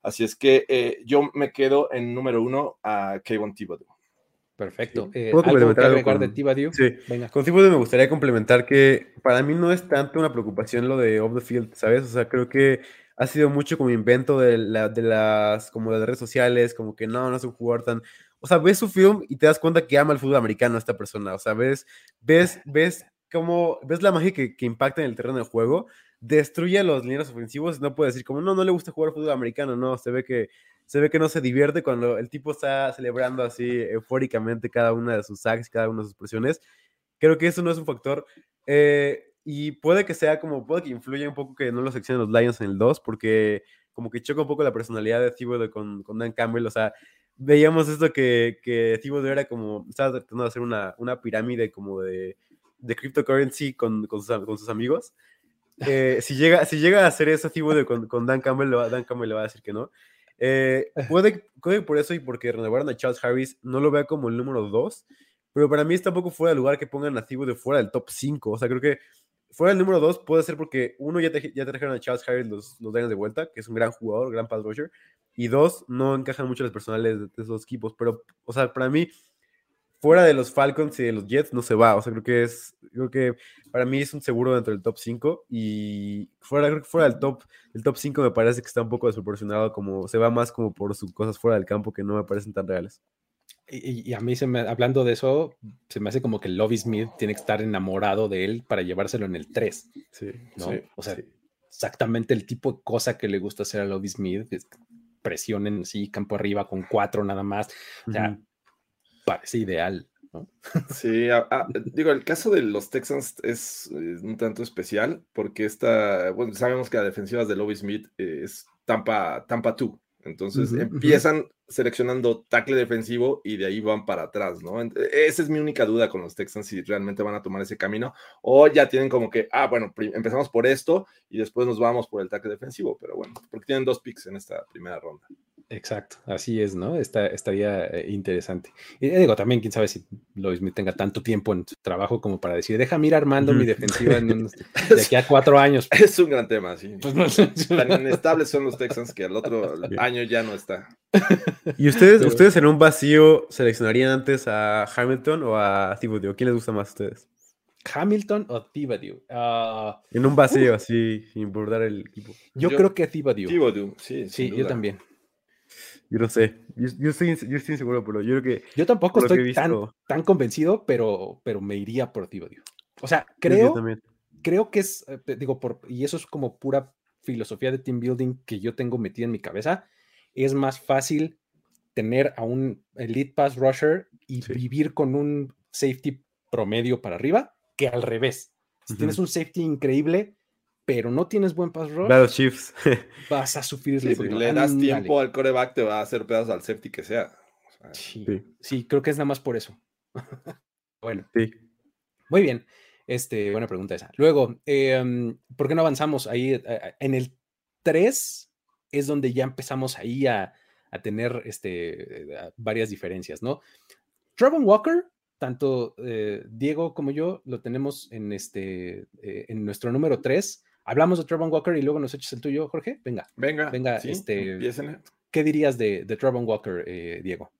Así es que eh, yo me quedo en número uno a Kayvon Thibodeau. Perfecto. Sí. Eh, ¿Puedo ¿Algo que complementar algo con- de Thibodeau? Sí. Venga. Con Thibodeau me gustaría complementar que para mí no es tanto una preocupación lo de off the field, ¿sabes? O sea, creo que ha sido mucho como invento de, la- de las como de las redes sociales, como que no, no es un jugador tan... O sea, ves su film y te das cuenta que ama el fútbol americano esta persona. O sea, ves, ves, ves cómo, ves la magia que, que impacta en el terreno de juego, destruye a los líneas ofensivos, no puede decir como, no, no le gusta jugar fútbol americano, no, se ve que se ve que no se divierte cuando el tipo está celebrando así eufóricamente cada una de sus sacks, cada una de sus presiones. Creo que eso no es un factor. eh, y puede que sea como, puede que influya un poco que no lo seleccionen los Lions en el 2, porque como que choca un poco la personalidad de Thibodeau con, con Dan Campbell. O sea, veíamos esto que, que Thibodeau era como, estaba tratando de hacer una, una pirámide como de, de cryptocurrency con, con, sus, con sus amigos. Eh, si, llega, si llega a hacer eso Thibodeau con, con Dan Campbell, va- Dan Campbell le va a decir que no. Eh, puede, puede por eso y porque renovaron a Charles Harris, no lo vea como el número 2, pero para mí está un poco fuera de lugar que pongan a Thibodeau fuera del top 5. O sea, creo que fuera del número 2 puede ser porque uno ya, te- ya trajeron a Charles Harris los, los de vuelta, que es un gran jugador, gran pass rusher, y dos, no encajan mucho los personales de, de esos equipos, pero, o sea, para mí, fuera de los Falcons y de los Jets, no se va. O sea, creo que es, creo que para mí es un seguro dentro del top 5 y fuera, creo que fuera del top, el top 5 me parece que está un poco desproporcionado, como se va más como por sus cosas fuera del campo que no me parecen tan reales. Y, y a mí, se me, hablando de eso, se me hace como que Lovie Smith tiene que estar enamorado de él para llevárselo en el 3, Sí, ¿no? Sí, o sea, sí. exactamente el tipo de cosa que le gusta hacer a Lovie Smith, que presionen así, campo arriba con cuatro nada más. O sea, Ujú. Parece ideal, ¿no? Sí, a- a- digo, el caso de los Texans es eh, un tanto especial porque esta, bueno, sabemos que la defensivas de Lovie Smith eh, es Tampa, Tampa 2. Entonces Ujú, ujú. empiezan seleccionando tackle defensivo y de ahí van para atrás, ¿no? Ent- Esa es mi única duda con los Texans, si realmente van a tomar ese camino o ya tienen como que, ah, bueno, empezamos por esto y después nos vamos por el tackle defensivo, pero bueno, porque tienen dos picks en esta primera ronda. Exacto, así es, ¿no? Está, estaría eh, interesante. Y eh, digo, también, quién sabe si Lovie Smith tenga tanto tiempo en su trabajo como para decir, déjame ir armando mi defensiva en unos- de aquí a cuatro años. Es un gran tema, sí. Pues. Tan inestables son los Texans que al otro año ya no está. ¿Y ustedes, Pero- ustedes en un vacío seleccionarían antes a Hamilton o a Thibodeau? ¿Quién les gusta más a ustedes? Hamilton o Thibodeau. Ah, En un vacío así, sin importar el equipo. yo, Yo- creo que Thibodeau. Thibodeau, sí, sí, yo también. Yo no sé. Yo, yo estoy, yo estoy inseguro, pero yo creo que. Yo tampoco estoy tan, visto- tan convencido, pero, pero me iría por Thibodeau. O sea, creo, creo que es, eh, digo, por, y eso es como pura filosofía de team building que yo tengo metida en mi cabeza. Es más fácil tener a un elite pass rusher y Sí. vivir con un safety promedio para arriba que al revés. Si tienes un safety increíble, pero no tienes buen pass rush, Chiefs. vas a sufrir. Sí, si le das tiempo al coreback, te va a hacer pedazos al safety que sea. O sea, Sí, Sí. sí, creo que es nada más por eso. bueno, sí. muy bien. Este, buena pregunta esa. Luego, em, ¿por qué no avanzamos ahí? eh, eh, En el 3 es donde ya empezamos ahí a, a tener este, eh, varias diferencias, ¿no? Trevor Walker, tanto eh, Diego como yo lo tenemos en, este, eh, en nuestro número 3, hablamos de Trevon Walker y luego nos echas el tuyo, Jorge. Venga, Venga, venga, sí, este, empiecen. ¿qué dirías de, de Trevon Walker, eh, Diego?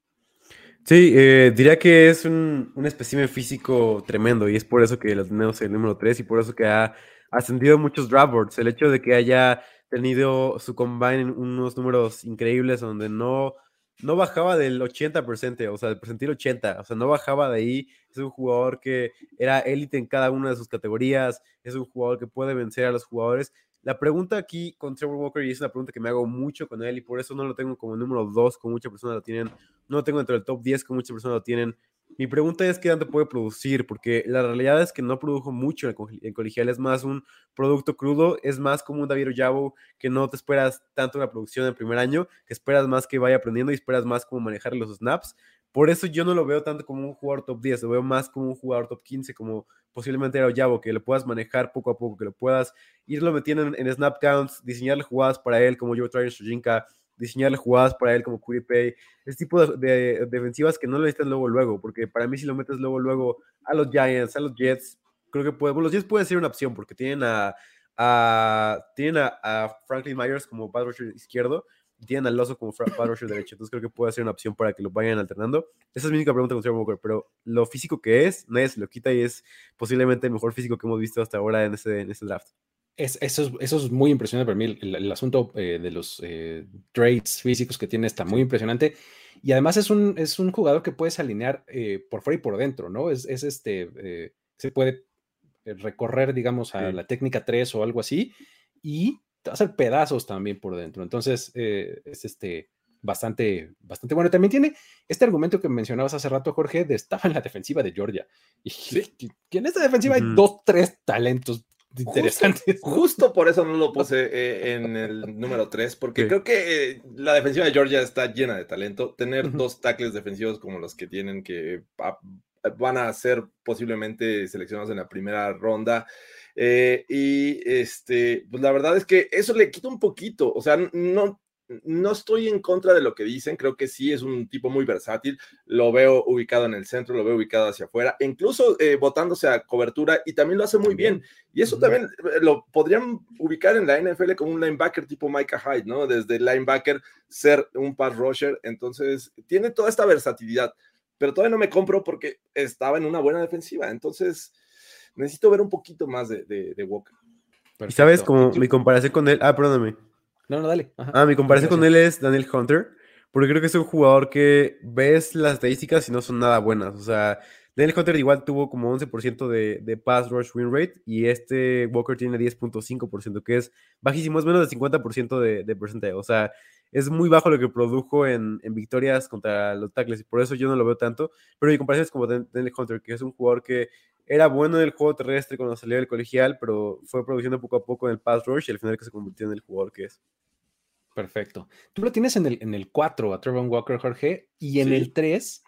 Sí, eh, diría que es un, un espécimen físico tremendo y es por eso que lo tenemos en el número 3 y por eso que ha ascendido muchos draft boards. El hecho de que haya tenido su combine en unos números increíbles donde no, no bajaba del 80%, o sea, del percentil 80, o sea, no bajaba de ahí. Es un jugador que era élite en cada una de sus categorías, es un jugador que puede vencer a los jugadores. La pregunta aquí con Trevor Walker, y es una pregunta que me hago mucho con él, y por eso no lo tengo como número 2, como muchas personas lo tienen, no lo tengo dentro del top 10, como muchas personas lo tienen. Mi pregunta es qué tanto puede producir, porque la realidad es que no produjo mucho en, co- en colegial, es más un producto crudo, es más como un David Ojabo que no te esperas tanto una producción en el primer año, que esperas más que vaya aprendiendo y esperas más cómo manejar los snaps. Por eso yo no lo veo tanto como un jugador top 10, lo veo más como un jugador top 15, como posiblemente era Ojabo, que lo puedas manejar poco a poco, que lo puedas irlo metiendo en, en snap counts, diseñarle jugadas para él como Joe Tryon Shojinka, diseñarle jugadas para él como Pay, ese tipo de, de- defensivas que no lo necesitan luego luego, porque para mí si lo metes luego luego a los Giants, a los Jets, creo que bueno, los Jets pueden ser una opción porque tienen a, tienen a, Franklin Myers como pass rusher izquierdo y tienen al Loso como pass rusher derecho, entonces creo que puede ser una opción para que lo vayan alternando. Esa es mi única pregunta con Trevor Walker, pero lo físico que es, nadie se lo quita y es posiblemente el mejor físico que hemos visto hasta ahora en ese, en ese draft. Es, eso, es, eso es muy impresionante para mí. El, el asunto eh, de los eh, traits físicos que tiene está muy impresionante. Y además es un, es un jugador que puedes alinear eh, por fuera y por dentro, ¿no? Es, es este, eh, se puede recorrer, digamos, a Sí. la técnica 3 o algo así y te va a hacer pedazos también por dentro. Entonces, es este bastante, bastante bueno. También tiene este argumento que mencionabas hace rato, Jorge, de estaba en la defensiva de Georgia. Y que en esta defensiva hay dos, tres talentos interesantes. Justo por eso no lo puse eh, en el número 3, porque Sí. creo que eh, la defensiva de Georgia está llena de talento. Tener dos tackles defensivos como los que tienen que ah, van a ser posiblemente seleccionados en la primera ronda. eh, y este, pues la verdad es que eso le quita un poquito. O sea, no, no estoy en contra de lo que dicen. Creo que sí es un tipo muy versátil. Lo veo ubicado en el centro, lo veo ubicado hacia afuera, incluso eh, botándose a cobertura y también lo hace muy bien. Y eso también eh, lo podrían ubicar en la NFL como un linebacker tipo Micah Hyde, ¿no? Desde linebacker ser un pass rusher. Entonces, tiene toda esta versatilidad, pero todavía no me compro porque estaba en una buena defensiva. Entonces, necesito ver un poquito más de, de- de Walker. Y sabes, como mi comparación con él, ah, perdóname. No, no, dale. Ajá. Ah, mi comparación con él es Daniel Hunter, porque creo que es un jugador que ves las estadísticas y no son nada buenas. O sea, Daniel Hunter igual tuvo como 11% de, de pass rush win rate y este Walker tiene 10.5%, que es bajísimo, es menos del 50% de, de porcentaje. O sea, es muy bajo lo que produjo en, en victorias contra los tackles y por eso yo no lo veo tanto. Pero mi comparación es como Dan- Daniel Hunter, que es un jugador que era bueno en el juego terrestre cuando salió del colegial, pero fue produciendo poco a poco en el pass rush y al final que se convirtió en el jugador que es. Perfecto. Tú lo tienes en el, en el 4 a Trevor Walker, Jorge, y en Sí. el 3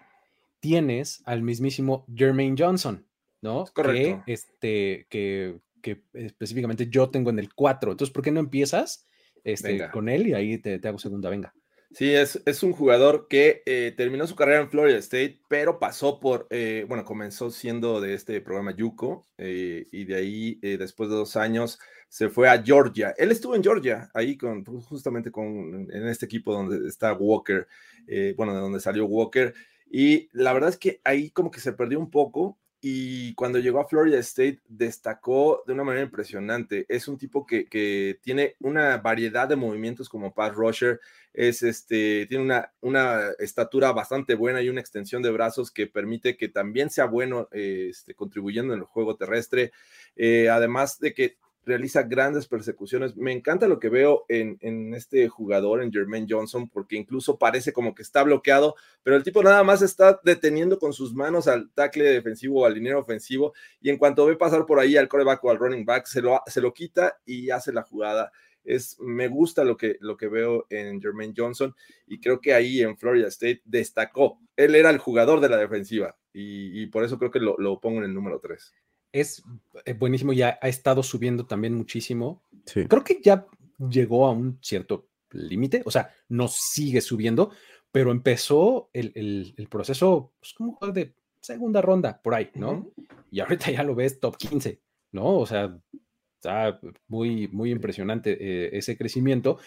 tienes al mismísimo Jermaine Johnson, ¿no? Es correcto. Que, este, que, que específicamente yo tengo en el 4. Entonces, ¿por qué no empiezas este, con él y ahí te, te hago segunda? Venga. Sí, es, es un jugador que eh, terminó su carrera en Florida State, pero pasó por, eh, bueno, comenzó siendo de este programa Yuko eh, y de ahí, después de dos años, se fue a Georgia. Él estuvo en Georgia, ahí con, pues, justamente con, en este equipo donde está Walker, bueno, de donde salió Walker. Y la verdad es que ahí como que se perdió un poco y cuando llegó a Florida State destacó de una manera impresionante. Es un tipo que, que tiene una variedad de movimientos como pass rusher, es este, tiene una, una estatura bastante buena y una extensión de brazos que permite que también sea bueno eh, este, contribuyendo en el juego terrestre. Eh, además de que realiza grandes persecuciones. Me encanta lo que veo en, en, este jugador, en Jermaine Johnson, porque incluso parece como que está bloqueado, pero el tipo nada más está deteniendo con sus manos al tackle defensivo o al liniero ofensivo, y en cuanto ve pasar por ahí al coreback o al running back, se lo, se lo quita y hace la jugada. Es, me gusta lo que, lo que veo en Jermaine Johnson y creo que ahí en Florida State destacó. Él era el jugador de la defensiva y, por eso creo que lo, lo pongo en el número 3 es eh, buenísimo, ya ha estado subiendo también muchísimo. Sí. Creo que ya llegó a un cierto límite, o sea, no sigue subiendo, pero empezó el, el, el proceso pues, como de segunda ronda, por ahí, ¿no? Uh -huh. Y ahorita ya lo ves top 15, ¿no? O sea, Está muy, muy impresionante eh, ese crecimiento.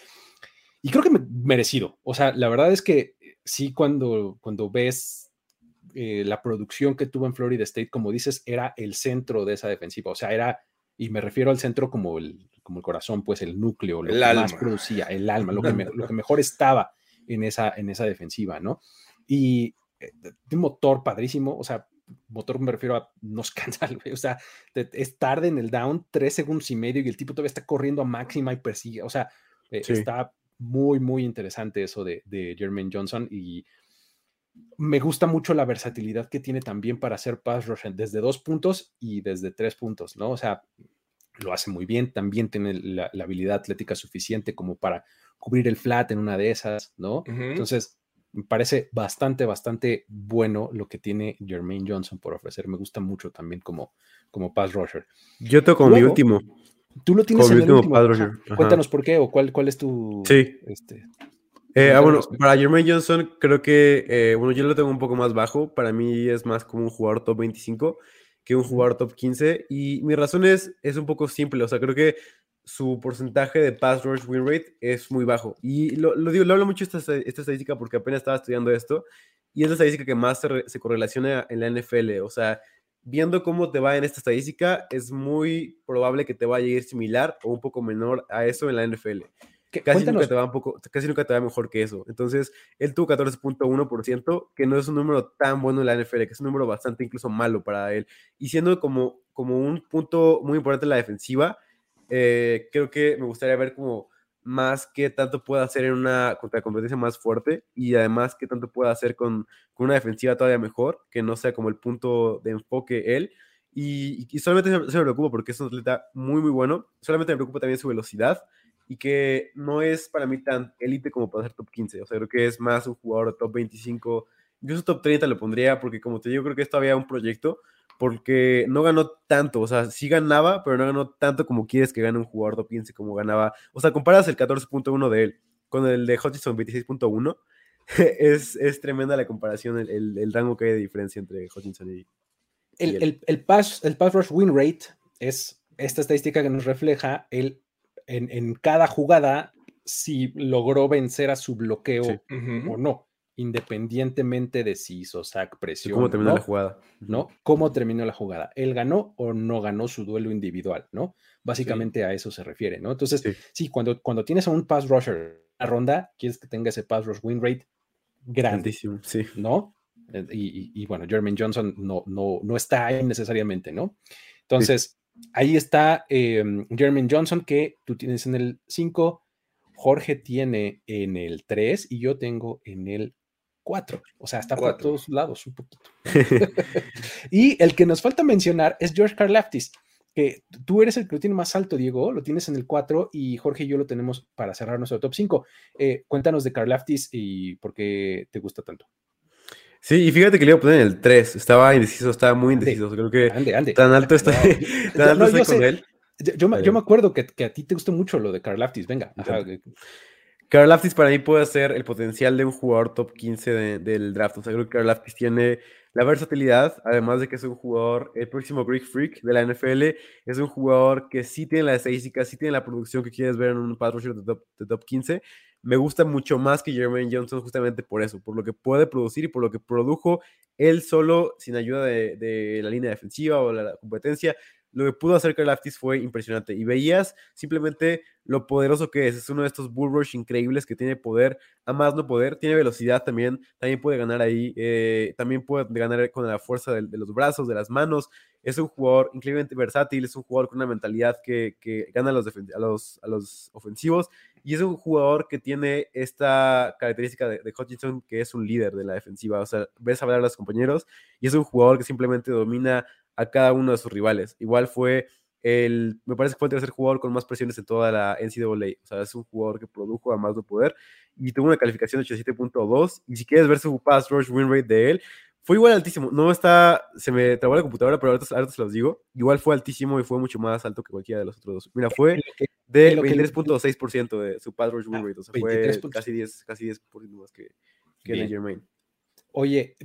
Y creo que me- merecido. O sea, la verdad es que sí, cuando, cuando ves eh, la producción que tuvo en Florida State, como dices, era el centro de esa defensiva. O sea, era, y me refiero al centro como el, como el corazón, pues el núcleo, lo El que más producía, el alma, lo que, me- lo que mejor estaba en esa, en esa defensiva, ¿no? Y eh, un motor padrísimo, o sea, motor me refiero a nos cansa, güey, o sea, te- es tarde en el down, tres segundos y medio y el tipo todavía está corriendo a máxima y persigue, o sea, eh, Sí. está muy, muy interesante eso de, de Jermaine Johnson y me gusta mucho la versatilidad que tiene también para hacer pass rush desde dos puntos y desde tres puntos, ¿no? O sea, lo hace muy bien, también tiene la, la habilidad atlética suficiente como para cubrir el flat en una de esas, ¿no? Entonces, me parece bastante, bastante bueno lo que tiene Jermaine Johnson por ofrecer. Me gusta mucho también como, como pass rusher. Yo como mi último. Tú lo tienes Como en mi el último pass rusher. Cuéntanos por qué o cuál, cuál es tu. Sí. Este, Eh, ah, bueno, para Jermaine Johnson, creo que, eh, bueno, yo lo tengo un poco más bajo. Para mí es más como un jugador top 25 que un jugador top 15. Y mi razón es, es un poco simple. O sea, creo que su porcentaje de pass rush win rate es muy bajo. Y lo, lo digo, lo hablo mucho esta, esta estadística porque apenas estaba estudiando esto. Y es la estadística que más se, re- se correlaciona en la NFL. O sea, viendo cómo te va en esta estadística, es muy probable que te vaya a ir similar o un poco menor a eso en la NFL ¿qué- casi cuéntanos, nunca te va un poco, casi nunca te va mejor que eso. Entonces, él tuvo 14.1%, que no es un número tan bueno en la NFL, que es un número bastante incluso malo para él. Y siendo como, como un punto muy importante en la defensiva, eh, creo que me gustaría ver como más qué tanto puede hacer en una contra competencia más fuerte y además qué tanto puede hacer con, con una defensiva todavía mejor, que no sea como el punto de enfoque él. Y, y solamente se, se me preocupa porque es un atleta muy, muy bueno. Solamente me preocupa también su velocidad y que no es para mí tan élite como para ser top 15. O sea, creo que es más un jugador top 25, incluso top 30 lo pondría, porque como te digo, creo que es todavía un proyecto, porque no ganó tanto. O sea, sí ganaba, pero no ganó tanto como quieres que gane un jugador top 15, como ganaba. O sea, comparas el 14.1 de él con el de Hutchinson 26.1. Es, es tremenda la comparación, el, el, el rango que hay de diferencia entre Hutchinson y, el, y él. el, el pass, el pass rush win rate es esta estadística que nos refleja el, en, en cada jugada si logró vencer a su bloqueo Sí. O no, independientemente de si hizo sack, y presión. cómo o terminó no, la jugada. ¿no? ¿Cómo terminó la jugada? ¿Él ganó o no ganó su duelo individual, ¿no? Básicamente a eso se refiere, ¿no? Entonces, Sí. sí, cuando, cuando tienes a un pass rusher en la ronda, quieres que tenga ese pass rush win rate grande, Altísimo, sí. ¿no? Eh, Y, y- y bueno, Jermaine Johnson no, no, no está ahí necesariamente, ¿no? Entonces, ahí está eh, Jermaine Johnson, que tú tienes en el 5, Jorge tiene en el 3 y yo tengo en el 4. O sea, está por todos lados un poquito. y el que nos falta mencionar es George Karlaftis, que tú eres el que lo tiene más alto, Diego, lo tienes en el 4 y Jorge y yo lo tenemos para cerrar nuestro top 5. Eh, cuéntanos de Karlaftis y por qué te gusta tanto. Sí, y fíjate que le iba a poner en el 3. Estaba indeciso, estaba muy Ande. indeciso. Creo que Ande, ande. tan alto está, No, tan alto no, con sé. él. Yo, yo me, yo me acuerdo que, que a ti te gustó mucho lo de Karlaftis. Venga, ajá, Karl para mí puede ser el potencial de un jugador top 15 de- del draft. O sea, creo que Karl tiene la versatilidad, además de que es un jugador, el próximo Greek Freak de la NFL, es un jugador que sí tiene la estadística, sí tiene la producción que quieres ver en un rusher de top, de top 15. Me gusta mucho más que Jermaine Johnson justamente por eso, por lo que puede producir y por lo que produjo él solo, sin ayuda de, de la línea defensiva o la, la competencia. Lo que pudo hacer Karl fue impresionante y veías simplemente lo poderoso que es. Es uno de estos bull rush increíbles que tiene poder a más no poder. Tiene velocidad también. También puede ganar ahí. eh, también puede ganar con la fuerza de, los brazos, de las manos. Es un jugador increíblemente versátil. Es un jugador con una mentalidad que, que gana a los, a, los, a los ofensivos. Y es un jugador que tiene esta característica de, de Hutchinson, que es un líder de la defensiva. O sea, ves hablar a los compañeros y es un jugador que simplemente domina a cada uno de sus rivales. Igual fue el, me parece que fue el tercer jugador con más presiones en toda la NCAA. O sea, es un jugador que produjo a más de poder y tuvo una calificación de 87.2. Y si quieres ver su pass rush win rate de él, fue igual altísimo. No está, se me trabó la computadora, pero ahorita, ahorita se los digo. Igual fue altísimo y fue mucho más alto que cualquiera de los otros dos. Mira, fue de en lo que- 23.6% de su pass rush win Ah, rate. O sea, fue 23.6. casi 10, casi 10% más que, que. Jermaine. Oye,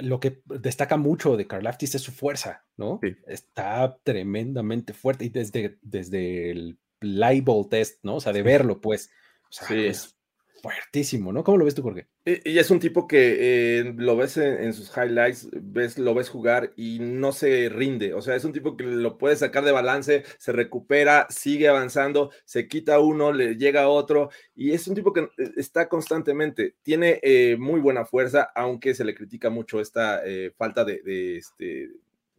lo que destaca mucho de Karlaftis es su fuerza, ¿no? Sí. Está tremendamente fuerte y desde, desde el Libel test, ¿no? O sea, de verlo, pues. O sea, Sí. es fuertísimo, ¿no? ¿Cómo lo ves tú, Jorge? Y y es un tipo que eh, lo ves en, sus highlights, ves, lo ves jugar y no se rinde. O sea, es un tipo que lo puede sacar de balance, se recupera, sigue avanzando, se quita uno, le llega otro. Y es un tipo que eh, está constantemente. Tiene eh, muy buena fuerza, aunque se le critica mucho esta falta de, de, este,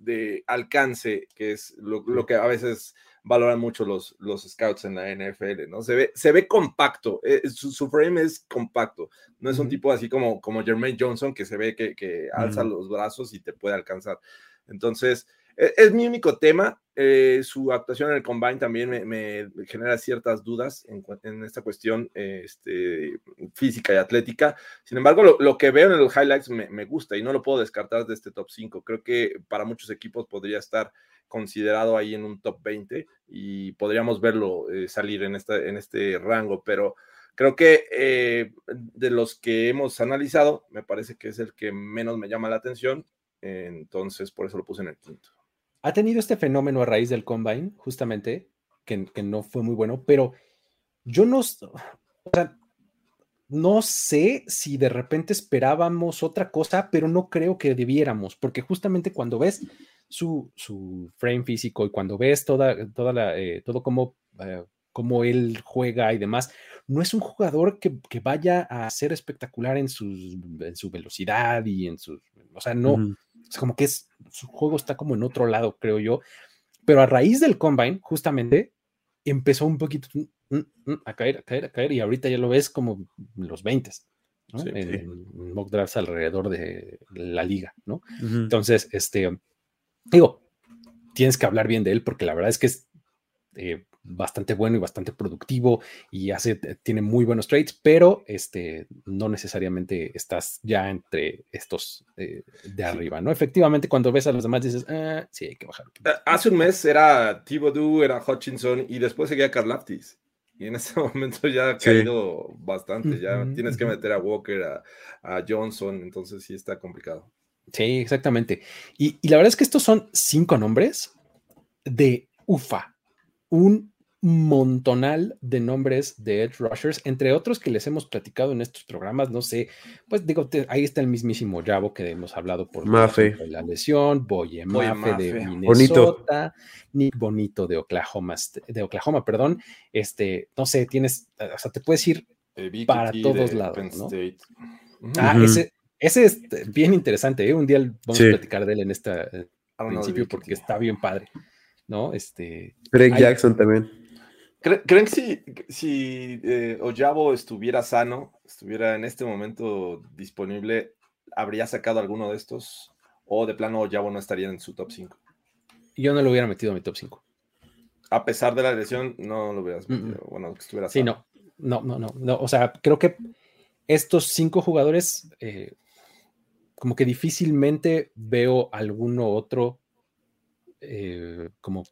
de alcance, que es lo, lo que a veces valoran mucho los, los scouts en la NFL, ¿no? Se ve, se ve compacto, eh, su, su frame es compacto, no es un tipo así como, como Jermaine Johnson que se ve que, que alza los brazos y te puede alcanzar. Entonces, e- es, mi único tema. eh, su actuación en el combine también me, genera ciertas dudas en, esta cuestión este, física y atlética. Sin embargo, lo, que veo en los highlights me, gusta y no lo puedo descartar de este top 5. Creo que para muchos equipos podría estar considerado ahí en un top 20 y podríamos verlo eh, salir en, esta, en este rango, pero creo que eh, de los que hemos analizado, me parece que es el que menos me llama la atención, entonces por eso lo puse en el quinto. Ha tenido este fenómeno a raíz del combine, justamente, que, que no fue muy bueno, pero yo no, o sea, no sé si de repente esperábamos otra cosa, pero no creo que debiéramos, porque justamente cuando ves su, su frame físico y cuando ves toda, toda la, eh, todo como, eh, cómo él juega y demás, no es un jugador que, que vaya a ser espectacular en, sus, en su velocidad y en su, o sea, no, Como que es, su juego está como en otro lado, creo yo. Pero a raíz del combine, justamente, empezó un poquito a caer, a caer, a caer, y ahorita ya lo ves como los 20, ¿no? Sí, en, sí. mock drafts alrededor de la liga, ¿no? Entonces, este, digo, tienes que hablar bien de él porque la verdad es que es eh, bastante bueno y bastante productivo y hace, eh, tiene muy buenos traits, pero este, no necesariamente estás ya entre estos eh, de arriba, ¿no? Efectivamente, cuando ves a los demás dices, ah, sí, hay que bajar. un poquito". Eh, Hace un mes era Thibodeau, era Hutchinson y después seguía Karlaftis. Y en este momento ya ha Sí. caído bastante. Ya Ujú, tienes que meter a Walker, a, a Johnson, entonces sí está complicado. Sí, exactamente. Y, y la verdad es que estos son cinco nombres de UFA, un montonal de nombres de Edge Rushers, entre otros que les hemos platicado en estos programas, no sé, pues digo, te- ahí está el mismísimo Javo que hemos hablado por Mafe. la lesión, Boye Mafe de. Minnesota, Nick Bonito de Oklahoma, St- de Oklahoma, perdón, este, no sé, tienes, o sea, te puedes ir Para todos lados, ¿no? Ah, ese, ese es bien interesante, ¿eh? Un día vamos Sí. a platicar de él en este principio Vicky, porque está bien padre, ¿no? Este, Greg Jackson también. ¿Cre- ¿Creen que si, si eh, Ojabo estuviera sano, estuviera en este momento disponible, habría sacado alguno de estos? ¿O de plano Ojabo no estaría en su top 5? yo no lo hubiera metido en mi top 5. A pesar de la lesión, no lo hubieras Mm, metido. Bueno, que estuviera Sí, sano. no, no, no, no, no. O sea, creo que estos cinco jugadores, eh, como que difícilmente veo alguno otro eh, como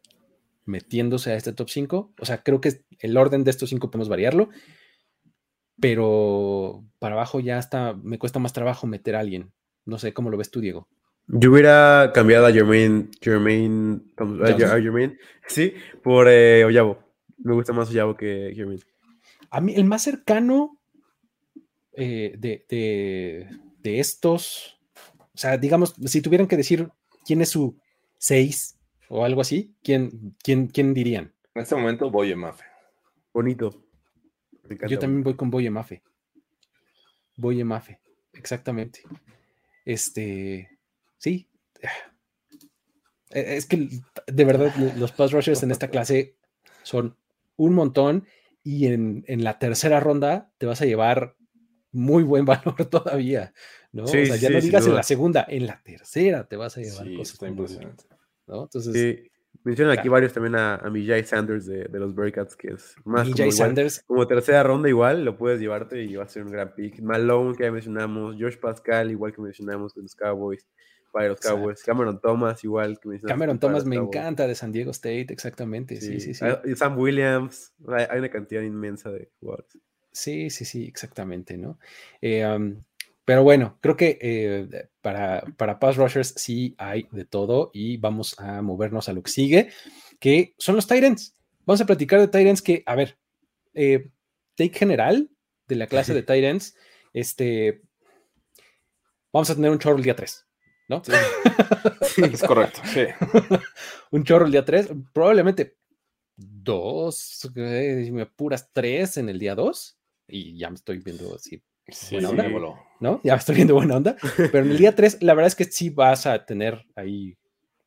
metiéndose a este top 5. O sea, creo que el orden de estos cinco podemos variarlo, pero para abajo ya está, me cuesta más trabajo meter a alguien. No sé cómo lo ves tú, Diego. Yo hubiera cambiado a Jermaine, Jermaine, a Jermaine, sí, por eh, Oyabo. Me gusta más Oyabo que Jermaine. A mí, el más cercano eh, de, de- de estos, o sea, digamos, si tuvieran que decir quién es su 6 o algo así, ¿quién, quién, quién dirían? En este momento voy en Mafe. Bonito. Yo también voy con Boye Mafe. Boye Mafe, exactamente. Este, sí. Eh, Es que de verdad lo- los pass rushers en esta clase son un montón y en, en la tercera ronda te vas a llevar muy buen valor todavía, ¿no? Sí, o sea, ya sí, no digas en la segunda, en la tercera te vas a llevar Sí, cosas está impresionante. ¿No? Entonces, Sí. Mencionan aquí varios también a, a Mijay Sanders de, de los Bearcats, que es más como, DJ igual- Sanders, como tercera ronda igual, lo puedes llevarte y va a ser un gran pick. Malone, que ya mencionamos, Josh Pascal, igual que mencionamos de los Cowboys, para los Exacto. Cowboys, Cameron Thomas, igual que mencionamos. Cameron Thomas me Cowboys. encanta de San Diego State, exactamente, sí, sí, sí. Sam Williams, hay, una cantidad inmensa de jugadores. Sí, sí, sí, exactamente, ¿no? Eh, Pero bueno, creo que eh, para, para pass rushers sí hay de todo y vamos a movernos a lo que sigue, que son los Tyrants. Vamos a platicar de Tyrants que, a ver, eh, take general de la clase de Tyrants, este, vamos a tener un chorro el día 3, ¿no? Sí, es correcto, sí. un chorro el día 3, probablemente dos, eh, si me apuras, tres en el día 2, y ya me estoy viendo así Sí, Buena sí, onda. voló. ¿no? Ya estoy viendo buena onda. Pero en el día 3, la verdad es que sí vas a tener ahí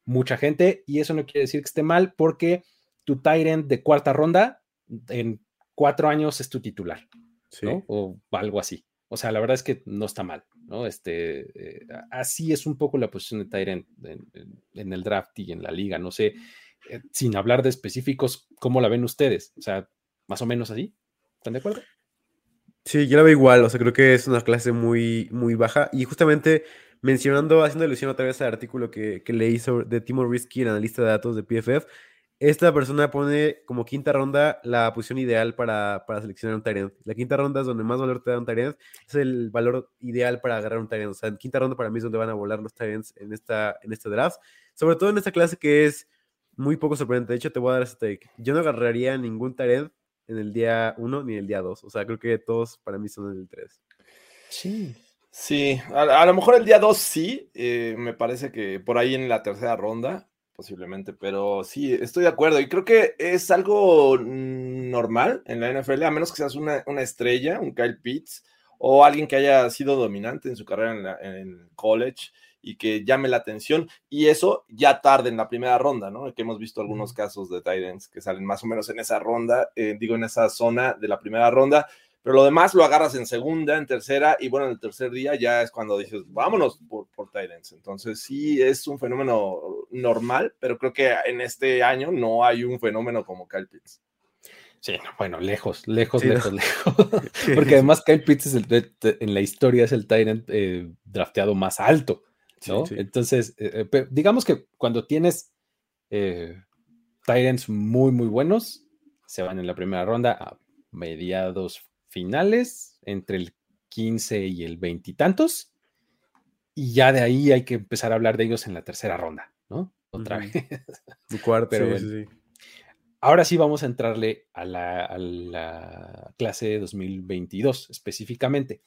mucha gente y eso no quiere decir que esté mal porque tu Tyrant de cuarta ronda en cuatro años es tu titular, Sí. ¿no? O algo así. O sea, la verdad es que no está mal, ¿no? Este, eh, así es un poco la posición de Tyrant en, en- en el draft y en la liga. No sé, eh, sin hablar de específicos, ¿cómo la ven ustedes? O sea, más o menos así. ¿Están de acuerdo? Sí, yo la veo igual, o sea, creo que es una clase muy, muy baja. Y justamente mencionando, haciendo alusión otra vez al artículo que, que leí sobre, de Timo Risky, el analista de datos de PFF, esta persona pone como quinta ronda la posición ideal para, para seleccionar un Tyrant. La quinta ronda es donde más valor te da un Tyrant, es el valor ideal para agarrar un Tyrant. O sea, en quinta ronda para mí es donde van a volar los Tyrants en, esta, en este draft, sobre todo en esta clase que es muy poco sorprendente. De hecho, te voy a dar este take. Yo no agarraría ningún Tyrant en el día 1 ni el día 2. O sea, creo que todos para mí son en el 3. Sí. Sí, a, a lo mejor el día 2 sí, eh, me parece que por ahí en la tercera ronda, posiblemente, pero sí, estoy de acuerdo y creo que es algo normal en la NFL, a menos que seas una, una estrella, un Kyle Pitts o alguien que haya sido dominante en su carrera en, la- en college y que llame la atención y eso ya tarde en la primera ronda, ¿no? Que hemos visto algunos casos de Titans que salen más o menos en esa ronda, eh, digo, en esa zona de la primera ronda pero lo demás lo agarras en segunda, en tercera, y bueno, en el tercer día ya es cuando dices, vámonos por, por Titans. Entonces, sí es un fenómeno normal, pero creo que en este año no hay un fenómeno como Kyle Pitts. Sí, no, bueno, lejos, lejos, Sí, no. lejos, lejos. Porque además Kyle Pitts es el, en la historia es el Tyrant eh, drafteado más alto, ¿no? Sí, sí. Entonces, eh, eh, pe- digamos que cuando tienes eh, Tyrants muy, muy buenos, se van en la primera ronda a mediados finales, entre el 15 y el 20 y tantos, y ya de ahí hay que empezar a hablar de ellos en la tercera ronda, ¿no? Otra vez. Cuarto, Pero sí, bueno. sí, sí. Ahora sí vamos a entrarle a la, a la clase de 2022 específicamente.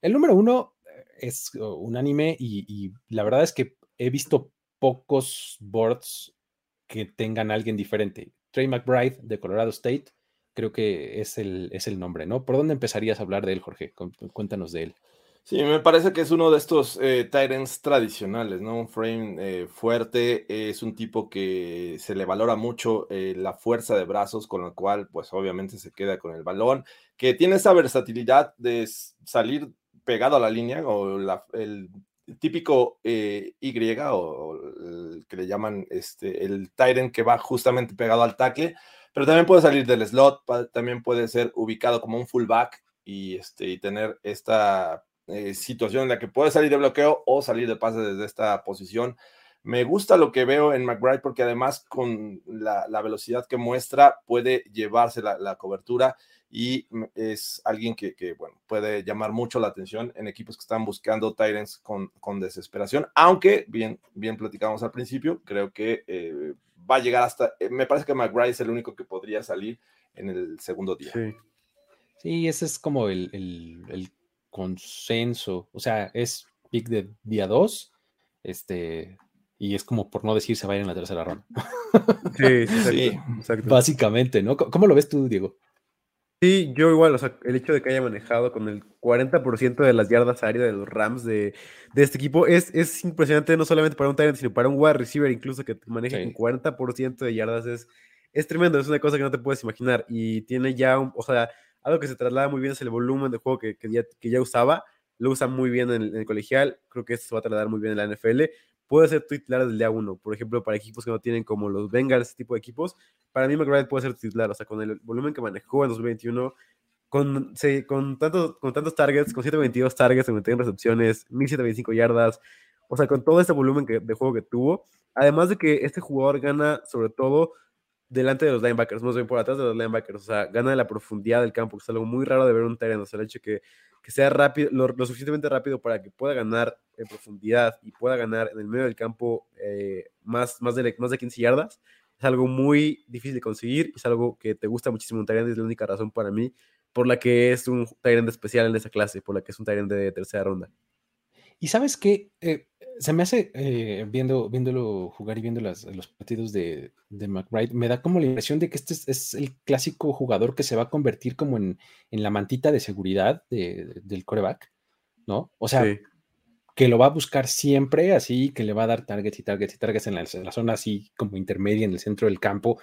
El número uno es uh, unánime y, la verdad es que he visto pocos boards que tengan alguien diferente. Trey McBride de Colorado State, creo que es el, es el nombre, ¿no? ¿Por dónde empezarías a hablar de él, Jorge? Cu- Cuéntanos de él. Sí, me parece que es uno de estos eh, Tyrants tradicionales, ¿no? Un frame eh, fuerte, es un tipo que se le valora mucho eh, la fuerza de brazos, con lo cual, pues obviamente se queda con el balón, que tiene esa versatilidad de salir pegado a la línea, o el típico eh, Y, o, que le llaman este, el Tyrant que va justamente pegado al tackle, pero también puede salir del slot, también puede ser ubicado como un fullback y, este, y tener esta eh, situación en la que puede salir de bloqueo o salir de pase desde esta posición. Me gusta lo que veo en McBride porque además con la, la velocidad que muestra puede llevarse la, la cobertura y es alguien que, que, bueno, puede llamar mucho la atención en equipos que están buscando Tyrants con, con desesperación, aunque bien, bien platicamos al principio, creo que eh, va a llegar hasta, eh, me parece que McBride es el único que podría salir en el segundo día. Sí. Sí, ese es como el, el- el consenso. O sea, es pick de día 2, este, y es como por no decir se va a ir en la tercera ronda. Sí, sí, exacto, Sí. exacto. Básicamente, ¿no? ¿Cómo cómo lo ves tú, Diego? Sí, yo igual, o sea, el hecho de que haya manejado con el 40% de las yardas aéreas de los Rams de, de este equipo es, es impresionante, no solamente para un Tyrant, sino para un wide receiver, incluso que maneje Sí. con 40% de yardas, es, es tremendo, es una cosa que no te puedes imaginar. Y tiene ya, un, o sea, algo que se traslada muy bien es el volumen de juego que, que ya, que ya usaba, lo usa muy bien en el, en el colegial, creo que esto se va a trasladar muy bien en la NFL. Puede ser titular desde el día uno, por ejemplo, para equipos que no tienen como los Bengals, ese tipo de equipos. Para mí, McBride puede ser titular, o sea, con el volumen que manejó en 2021, con, con, tantos, con tantos targets, con 122 targets, 51 recepciones, 1725 yardas, o sea, con todo este volumen de juego que tuvo, además de que este jugador gana sobre todo delante de los linebackers, más bien por atrás de los linebackers. O sea, gana de la profundidad del campo, que es algo muy raro de ver un Tyrant. O sea, el hecho que, que sea rápido, lo, lo suficientemente rápido para que pueda ganar en profundidad y pueda ganar en el medio del campo eh, más, más, de, más de 15 yardas, es algo muy difícil de conseguir. Es algo que te gusta muchísimo un Tyrant, es la única razón para mí por la que es un Tyrant especial en esa clase, por la que es un Tyrant de tercera ronda. Y sabes qué, eh, se me hace, eh, viendo, viéndolo jugar y viendo las, los partidos de, de, McBride, me da como la impresión de que este es, es, el clásico jugador que se va a convertir como en, en la mantita de seguridad de, del coreback, ¿no? O sea, sí. que lo va a buscar siempre así, que le va a dar targets y targets y targets en la, en la zona así como intermedia en el centro del campo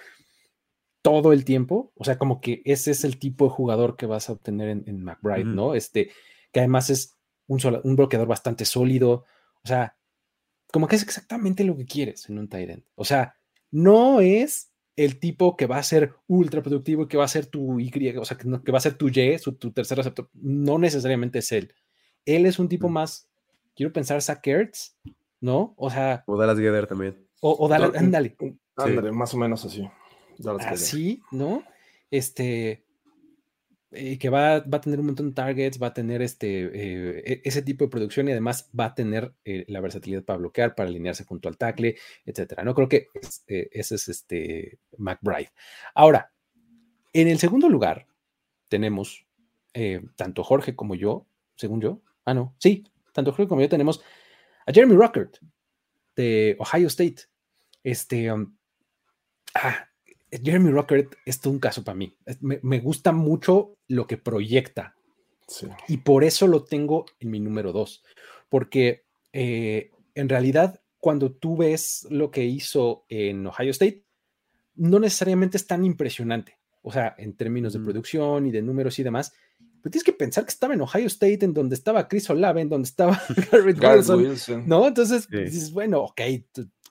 todo el tiempo. O sea, como que ese es el tipo de jugador que vas a obtener en, en McBride, uh -huh. ¿no? Este, que además es un, solo, un bloqueador bastante sólido. O sea, como que es exactamente lo que quieres en un tight end. O sea, no es el tipo que va a ser ultra productivo y que va a ser tu Y, o sea, que, no, que va a ser tu Y, su, tu tercer receptor. No necesariamente es él. Él es un tipo más, quiero pensar, Zach Ertz, ¿no? O sea. O Dallas Gueder también. O, o Dallas, ándale. Ándale, sí. más o menos así. Dallas así, ¿no? Este, eh, que va, va, a tener un montón de targets, va a tener este, eh, ese tipo de producción y además va a tener eh, la versatilidad para bloquear, para alinearse junto al tackle, etcétera. No creo que ese es este McBride. Ahora, en el segundo lugar tenemos tanto Jorge como yo, según yo, ah, no, sí, tanto Jorge como yo tenemos a Jeremy Ruckert de Ohio State. Este, um, ah, Jeremy Ruckert es todo un caso para mí. Me, me, gusta mucho lo que proyecta. Sí. Y por eso lo tengo en mi número dos. Porque eh, en realidad, cuando tú ves lo que hizo en Ohio State, no necesariamente es tan impresionante. O sea, en términos de producción y de números y demás. Pero tienes que pensar que estaba en Ohio State, en donde estaba Chris Olave, en donde estaba Garrett Wilson, Wilson, ¿no? Entonces sí. dices, bueno, ok,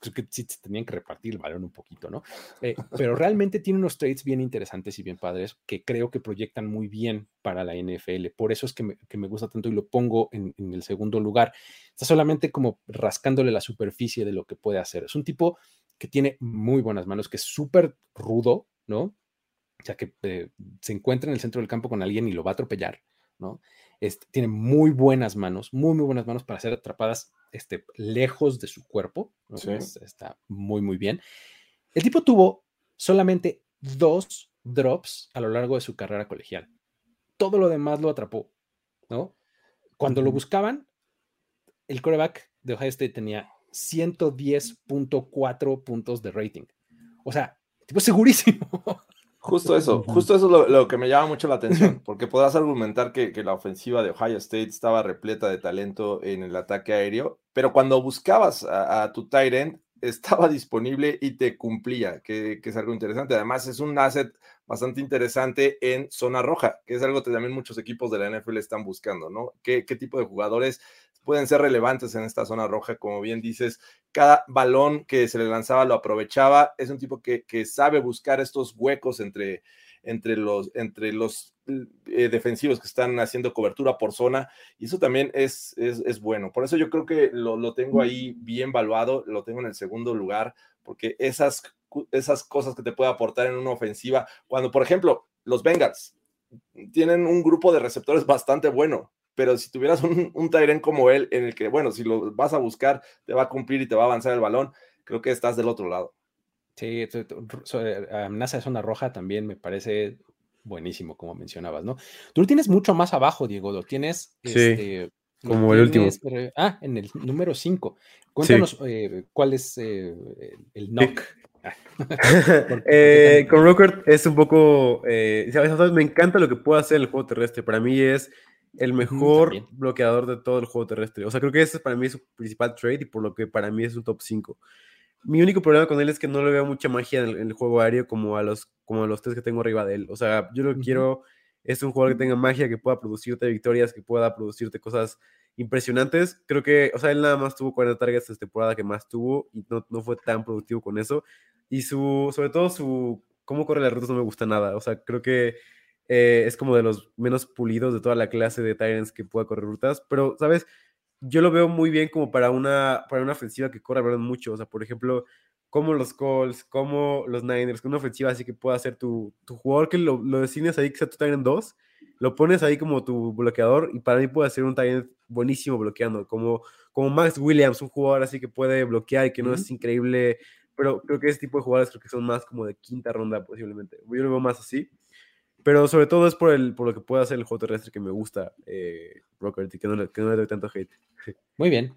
que sí tenían que repartir el balón un poquito, ¿no? Eh, pero realmente tiene unos trades bien interesantes y bien padres que creo que proyectan muy bien para la NFL. Por eso es que me, que me gusta tanto y lo pongo en, en, el segundo lugar. Está solamente como rascándole la superficie de lo que puede hacer. Es un tipo que tiene muy buenas manos, que es súper rudo, ¿no? Sea, que eh, se encuentra en el centro del campo con alguien y lo va a atropellar, ¿no? Este, tiene muy buenas manos, muy, muy buenas manos para ser atrapadas este, lejos de su cuerpo. ¿no? Sí. Está muy, muy bien. El tipo tuvo solamente dos drops a lo largo de su carrera colegial. Todo lo demás lo atrapó, ¿no? Cuando lo buscaban, el coreback de Ohio State tenía 110.4 puntos de rating. O sea, tipo segurísimo. Justo eso, justo eso es lo, lo, que me llama mucho la atención, porque podrás argumentar que, que, la ofensiva de Ohio State estaba repleta de talento en el ataque aéreo, pero cuando buscabas a, a tu tight end, estaba disponible y te cumplía, que, que, es algo interesante. Además, es un asset bastante interesante en zona roja, que es algo que también muchos equipos de la NFL están buscando, ¿no? ¿Qué, qué tipo de jugadores pueden ser relevantes en esta zona roja? Como bien dices, cada balón que se le lanzaba lo aprovechaba. Es un tipo que, que sabe buscar estos huecos entre, entre los, entre los eh, defensivos que están haciendo cobertura por zona, y eso también es, es, es bueno. Por eso yo creo que lo, lo, tengo ahí bien valuado, lo tengo en el segundo lugar, porque esas, esas cosas que te puede aportar en una ofensiva, cuando por ejemplo los Bengals tienen un grupo de receptores bastante bueno, pero si tuvieras un, un Tyren como él, en el que, bueno, si lo vas a buscar, te va a cumplir y te va a avanzar el balón, creo que estás del otro lado. Sí, amenaza de zona roja también me parece buenísimo, como mencionabas, ¿no? Tú lo tienes mucho más abajo, Diego, lo tienes. Sí, este, como el último. Ah, en el número 5. Cuéntanos sí. eh, cuál es eh, el knock. eh, con Rockert es un poco. Eh, ¿sabes? Me encanta lo que puede hacer el juego terrestre. Para mí es el mejor bloqueador de todo el juego terrestre. O sea, creo que ese es para mí su principal trade y por lo que para mí es un top 5. Mi único problema con él es que no le veo mucha magia en el, en el, juego aéreo como a, los, como a los tres que tengo arriba de él. O sea, yo lo que uh -huh. quiero es un jugador que tenga magia, que pueda producirte victorias, que pueda producirte cosas impresionantes. Creo que, o sea, él nada más tuvo 40 targets esta temporada que más tuvo y no, no fue tan productivo con eso. Y su, sobre todo su, cómo corre las rutas no me gusta nada. O sea, creo que eh, es como de los menos pulidos de toda la clase de Tyrants que pueda correr rutas. Pero, ¿sabes? Yo lo veo muy bien como para una, para una ofensiva que corre verdad mucho. O sea, por ejemplo, como los Colts, como los Niners, con una ofensiva así que pueda ser tu, tu jugador que lo, lo designes ahí que sea tu Tyrant 2, lo pones ahí como tu bloqueador y para mí puede ser un Tyrant buenísimo bloqueando, como, como Max Williams, un jugador así que puede bloquear y que no es increíble, pero creo que ese tipo de jugadores creo que son más como de quinta ronda posiblemente. Yo lo veo más así. Pero sobre todo es por, el, por lo que puede hacer el juego terrestre que me gusta, eh, y que no, le- que no le doy tanto hate. Muy bien.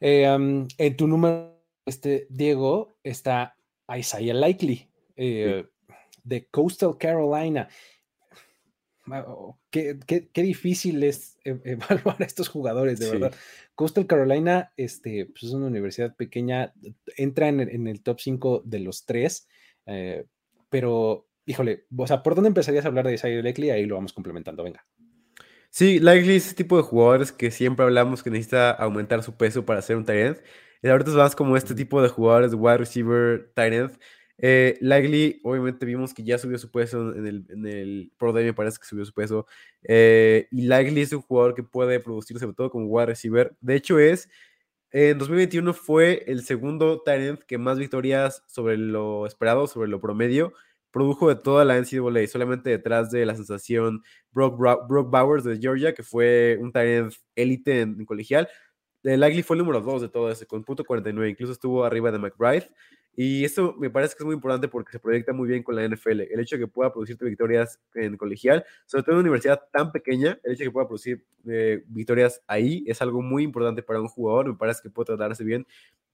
Eh, um, en tu número, este, Diego, está Isaiah Likely, eh, de Coastal Carolina. Qué, qué- qué difícil es e- evaluar a estos jugadores, de Sí. verdad. Coastal Carolina este, pues es una universidad pequeña, entra en, el- en el top 5 de los tres, eh, pero, híjole, o sea, ¿por dónde empezarías a hablar de Isaiah Likely? Ahí lo vamos complementando, venga. Sí, Likely es ese tipo de jugadores que siempre hablamos que necesita aumentar su peso para ser un tight end. Y ahorita es más como este tipo de jugadores de wide receiver, tight end. Eh, Likely, obviamente vimos que ya subió su peso en el, en el Pro Day, me parece que subió su peso. Eh, y Likely es un jugador que puede producir sobre todo como wide receiver. De hecho es, en 2021 fue el segundo tight end que más victorias sobre lo esperado, sobre lo promedio, produjo de toda la NCAA, solamente detrás de la sensación Brock, Brock Bowers de Georgia, que fue un end élite en, en colegial. Likely fue el número 2 de todo ese, con punto 49, incluso estuvo arriba de McBride. Y esto me parece que es muy importante porque se proyecta muy bien con la NFL. El hecho de que pueda producirte victorias en colegial, sobre todo en una universidad tan pequeña, el hecho de que pueda producir eh, victorias ahí es algo muy importante para un jugador. Me parece que puede tratarse bien.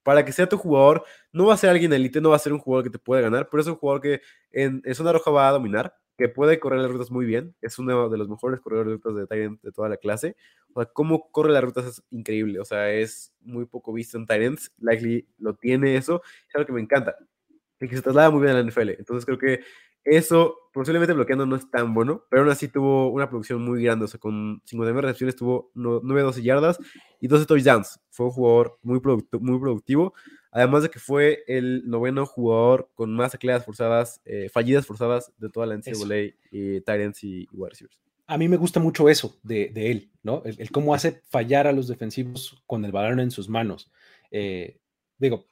Para que sea tu jugador, no va a ser alguien elite, no va a ser un jugador que te puede ganar, pero es un jugador que en, en zona roja va a dominar, que puede correr las rutas muy bien. Es uno de los mejores corredores de rutas de toda la clase. O sea, cómo corre las rutas es increíble. O sea, es muy poco visto en tight ends. Likely lo tiene eso. Es algo que me encanta. Y que se traslada muy bien a la NFL. Entonces creo que eso, posiblemente bloqueando no es tan bueno, pero aún así tuvo una producción muy grande. O sea, con 59 recepciones tuvo 9-12 yardas y 12 touchdowns. Fue un jugador muy, muy productivo. Además de que fue el noveno jugador con más tacleadas forzadas, eh, fallidas forzadas de toda la NCAA y ends y, y wide receivers. A mí me gusta mucho eso de, él, ¿no? El, el cómo hace fallar a los defensivos con el balón en sus manos. Eh, digo,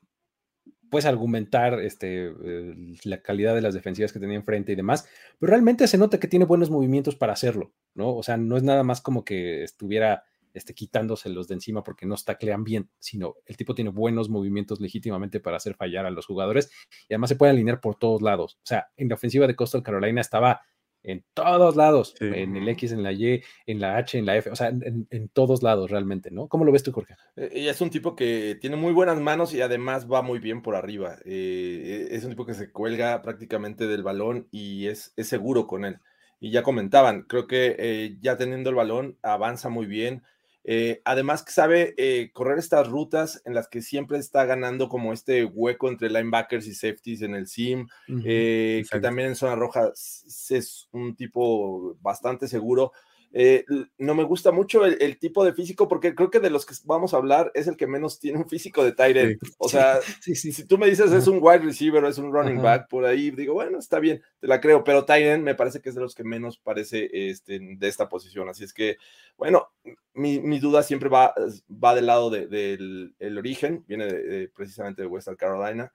puedes argumentar este, eh, la calidad de las defensivas que tenía enfrente y demás, pero realmente se nota que tiene buenos movimientos para hacerlo, ¿no? O sea, no es nada más como que estuviera este, quitándoselos de encima porque no taclean bien, sino el tipo tiene buenos movimientos legítimamente para hacer fallar a los jugadores y además se puede alinear por todos lados. O sea, en la ofensiva de Coastal Carolina estaba en todos lados, Sí. en el X, en la Y, en la H, en la F, o sea, en, en todos lados realmente, ¿no? ¿Cómo lo ves tú, Jorge? Eh, Y es un tipo que tiene muy buenas manos y además va muy bien por arriba. Eh, es un tipo que se cuelga prácticamente del balón y es, es seguro con él. Y ya comentaban, creo que eh, ya teniendo el balón avanza muy bien. Eh, además que sabe eh, correr estas rutas en las que siempre está ganando como este hueco entre linebackers y safeties en el sim, eh, que también en zona roja es un tipo bastante seguro. Eh, no me gusta mucho el, el tipo de físico porque creo que de los que vamos a hablar es el que menos tiene un físico de tight end. O sea, sí, sí. si tú me dices es un wide receiver o es un running Ajá. back por ahí, digo, bueno, está bien, te la creo, pero tight end me parece que es de los que menos parece este, de esta posición. Así es que, bueno, mi, mi duda siempre va, va del lado de- del el origen, viene de- de- precisamente de Western Carolina.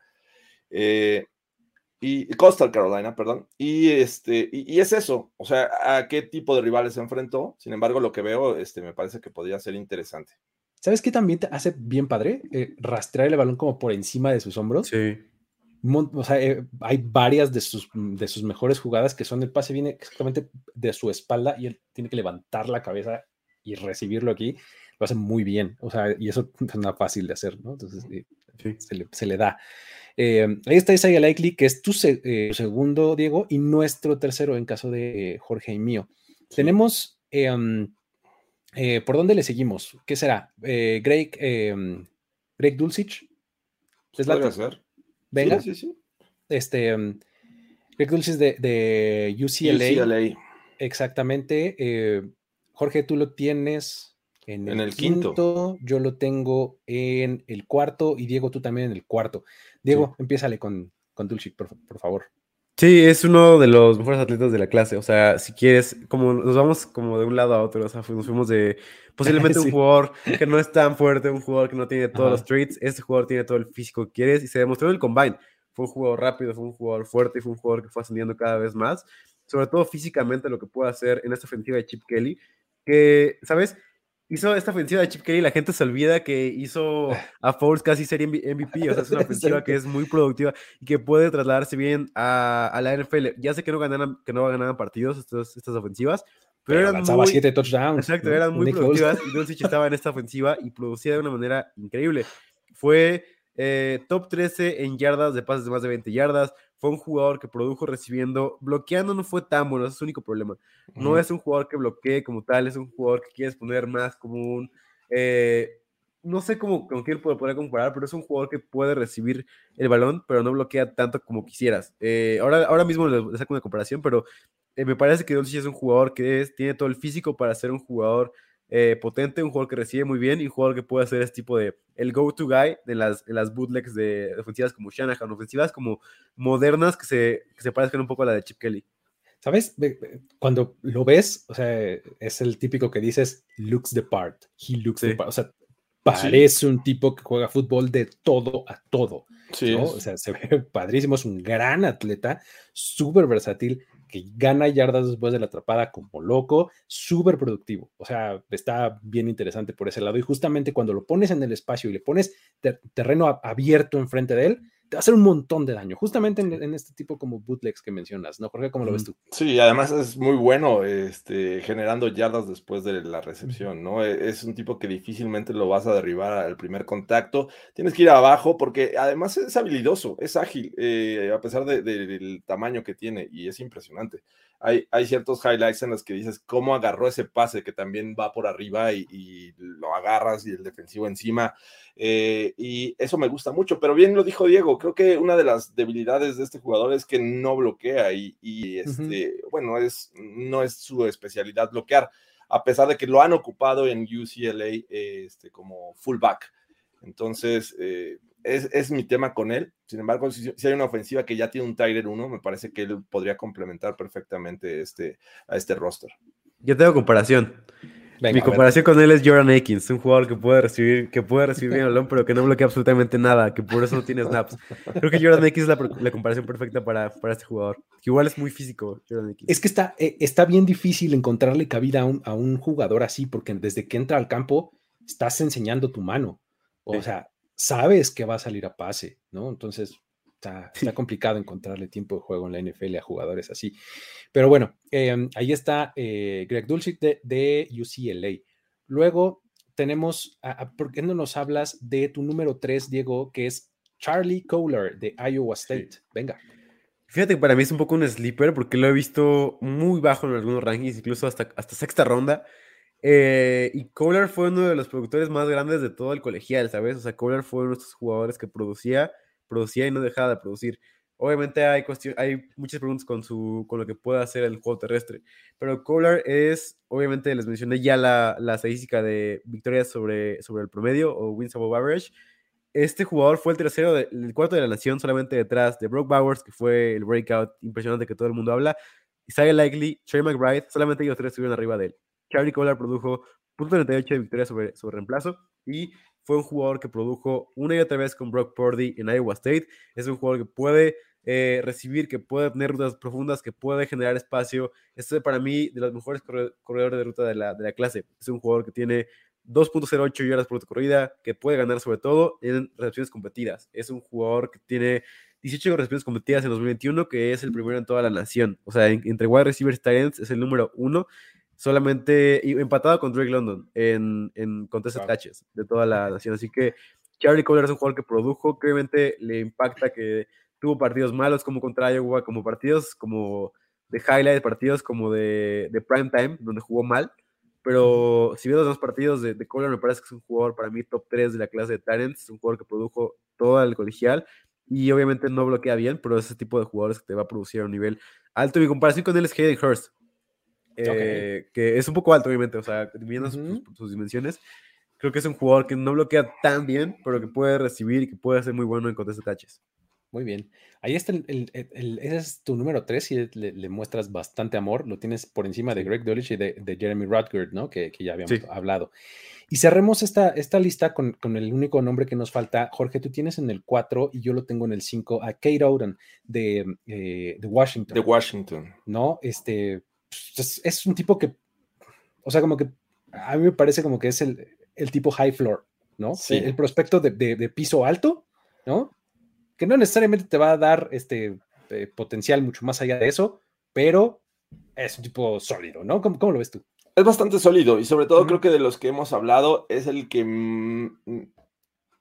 Eh, y Coastal Carolina, perdón. Y este, y, y es eso, o sea, a qué tipo de rivales se enfrentó. Sin embargo, lo que veo, este, me parece que podría ser interesante. ¿Sabes qué también te hace bien padre? Eh, rastrear el balón como por encima de sus hombros. Sí. Mon- O sea, eh, hay varias de sus, de sus mejores jugadas que son el pase viene exactamente de su espalda y él tiene que levantar la cabeza y recibirlo aquí. Lo hace muy bien. O sea, y eso no es nada fácil de hacer, ¿no? Entonces, eh, Sí. se, le, se le da. Eh, ahí está Isaiah Likely, que es tu se- eh, segundo, Diego, y nuestro tercero en caso de eh, Jorge y mío. Tenemos, um, ¿por dónde le seguimos? ¿Qué será? Greg, eh, Greg Dulcich. ¿Les late? Podría ser. Venga, Sí, sí, sí. este, um, Greg Dulcich de, de UCLA. UCLA. Exactamente. eh, Jorge, tú lo tienes en el, En el quinto, quinto. yo lo tengo en el cuarto y Diego, tú también en el cuarto. Diego, empiézale con, con Dulcich, por, por favor. Sí, es uno de los mejores atletas de la clase. O sea, si quieres, como nos vamos como de un lado a otro, o sea, nos fuimos de posiblemente un Sí. jugador que no es tan fuerte, un jugador que no tiene todos Ajá. los traits. Este jugador tiene todo el físico que quieres y se demostró en el combine. Fue un jugador rápido, fue un jugador fuerte y fue un jugador que fue ascendiendo cada vez más. Sobre todo físicamente lo que puede hacer en esta ofensiva de Chip Kelly, que, ¿sabes? Hizo esta ofensiva de Chip Kelly, la gente se olvida que hizo a Foles casi ser MVP, o sea, es una ofensiva que es muy productiva y que puede trasladarse bien a, a la NFL. Ya sé que no ganaron, que no ganaban partidos estas, estas ofensivas, pero, Pero eran lanzaba muy, siete touchdowns. exacto, ¿no? eran muy Nick Foles. productivas y Doncic estaba en esta ofensiva y producía de una manera increíble. Fue eh, top 13 en yardas de pases de más de 20 yardas. Fue un jugador que produjo recibiendo, bloqueando no fue tan bueno, ese es su único problema. No es un jugador que bloquee como tal, es un jugador que quieres poner más como un. eh, no sé cómo, con quién lo podría comparar, pero es un jugador que puede recibir el balón, pero no bloquea tanto como quisieras. Eh, ahora, ahora mismo le, le saco una comparación, pero eh, me parece que Doncic es un jugador que es- tiene todo el físico para ser un jugador eh, potente, un jugador que recibe muy bien y un jugador que puede hacer este tipo de el go-to guy de las, en las bootlegs de ofensivas como Shanahan, ofensivas como modernas que se, que se parezcan un poco a la de Chip Kelly. ¿Sabes? Cuando lo ves, o sea, es el típico que dices, looks the part. He looks the Sí. part. O sea, parece un tipo que juega fútbol de todo a todo. Sí, ¿no? es- O sea, se ve padrísimo, es un gran atleta, súper versátil, que gana yardas después de la atrapada como loco, súper productivo. O sea, está bien interesante por ese lado. Y justamente cuando lo pones en el espacio y le pones ter- terreno abierto enfrente de él, te va a hacer un montón de daño, justamente en, en este tipo como bootlegs que mencionas, ¿no? Jorge, ¿cómo lo ves tú? Sí, además es muy bueno este, generando yardas después de la recepción, ¿no? E- Es un tipo que difícilmente lo vas a derribar al primer contacto. Tienes que ir abajo porque además es habilidoso, es ágil, eh, a pesar de- de- del tamaño que tiene y es impresionante. Hay, hay ciertos highlights en los que dices cómo agarró ese pase que también va por arriba y, y lo agarras y el defensivo encima. eh, y eso me gusta mucho, pero bien lo dijo Diego, creo que una de las debilidades de este jugador es que no bloquea y, y, este, bueno, es, no es su especialidad bloquear, a pesar de que lo han ocupado en UCLA este, como fullback. Entonces, eh, es, es mi tema con él. Sin embargo, si, si hay una ofensiva que ya tiene un Tiger 1, me parece que él podría complementar perfectamente este, a este roster. Yo tengo comparación. Venga, Mi comparación con él es Jordan Akins, un jugador que puede recibir, que puede recibir bien el balón, pero que no bloquea absolutamente nada, que por eso no tiene snaps. Creo que Jordan Akins es la, la comparación perfecta para, para este jugador. Que igual es muy físico, Jordan Akins. Es que está, eh, está bien difícil encontrarle cabida a un, a un jugador así, porque desde que entra al campo estás enseñando tu mano. O Sí. sea, sabes que va a salir a pase, ¿no? Entonces, está, Sí. está complicado encontrarle tiempo de juego en la NFL a jugadores así. Pero bueno, eh, ahí está eh, Greg Dulcich de, de UCLA. Luego tenemos, a- a- ¿por qué no nos hablas de tu número 3, Diego, que es Charlie Kohler de Iowa State? Venga. Fíjate que para mí es un poco un sleeper porque lo he visto muy bajo en algunos rankings, incluso hasta, hasta sexta ronda. Eh, y Kohler fue uno de los productores más grandes de todo el colegial, ¿sabes? O sea, Kohler fue uno de estos jugadores que producía, producía y no dejaba de producir. Obviamente hay, hay muchas preguntas con, su, con lo que puede hacer el juego terrestre, pero Kohler es, obviamente les mencioné ya la, la estadística de victorias sobre, sobre el promedio o wins above average. Este jugador fue el tercero, de- el cuarto de la nación, solamente detrás de Brock Bowers, que fue el breakout impresionante que todo el mundo habla, Isaiah Likely, Trey McBride, solamente ellos tres estuvieron arriba de él. Charlie Kohler produjo .38 de victorias sobre, sobre reemplazo y fue un jugador que produjo una y otra vez con Brock Purdy en Iowa State. Es un jugador que puede eh, recibir, que puede tener rutas profundas, que puede generar espacio. Este es para mí de los mejores corre- corredores de ruta de la, de la clase. Es un jugador que tiene 2.08 yardas por corrida, que puede ganar sobre todo en recepciones competidas. Es un jugador que tiene 18 recepciones competidas en 2021, que es el primero en toda la nación. O sea, en- entre wide receivers y tight ends es el número uno, solamente empatado con Drake London en, en contested Wow. catches de toda la nación. Así que Charlie Kohler es un jugador que produjo, que obviamente le impacta que tuvo partidos malos como contra Iowa, como partidos como de highlight, partidos como de, de prime time, donde jugó mal. Pero si ves los dos partidos de, de Kohler, me parece que es un jugador para mí top 3 de la clase de es un jugador que produjo todo el colegial y obviamente no bloquea bien, pero es ese tipo de jugadores que te va a producir a un nivel alto. Mi comparación con él es Hayden Hurst, eh, que es un poco alto, obviamente, o sea, viendo sus- Ujú. sus, sus dimensiones. Creo que es un jugador que no bloquea tan bien, pero que puede recibir y que puede ser muy bueno en contested catches. Muy bien. Ahí está, el, el- el- ese es tu número 3 y le, le muestras bastante amor. Lo tienes por encima de Greg Dulwich y de, de Jeremy Rutgerd, ¿no? Que, que ya habíamos Sí. hablado. Y cerremos esta, esta lista con, con el único nombre que nos falta. Jorge, tú tienes en el 4 y yo lo tengo en el 5 a Kate Oden de, eh, de Washington. De Washington. ¿no? Este es, es un tipo que, o sea, como que a mí me parece como que es el, el tipo high floor, ¿no? Sí. El, el prospecto de, de- de piso alto, ¿no? Que no necesariamente te va a dar este eh, potencial mucho más allá de eso, pero es un tipo sólido, ¿no? ¿Cómo, cómo lo ves tú? Es bastante sólido y sobre todo creo que de los que hemos hablado es el que mm,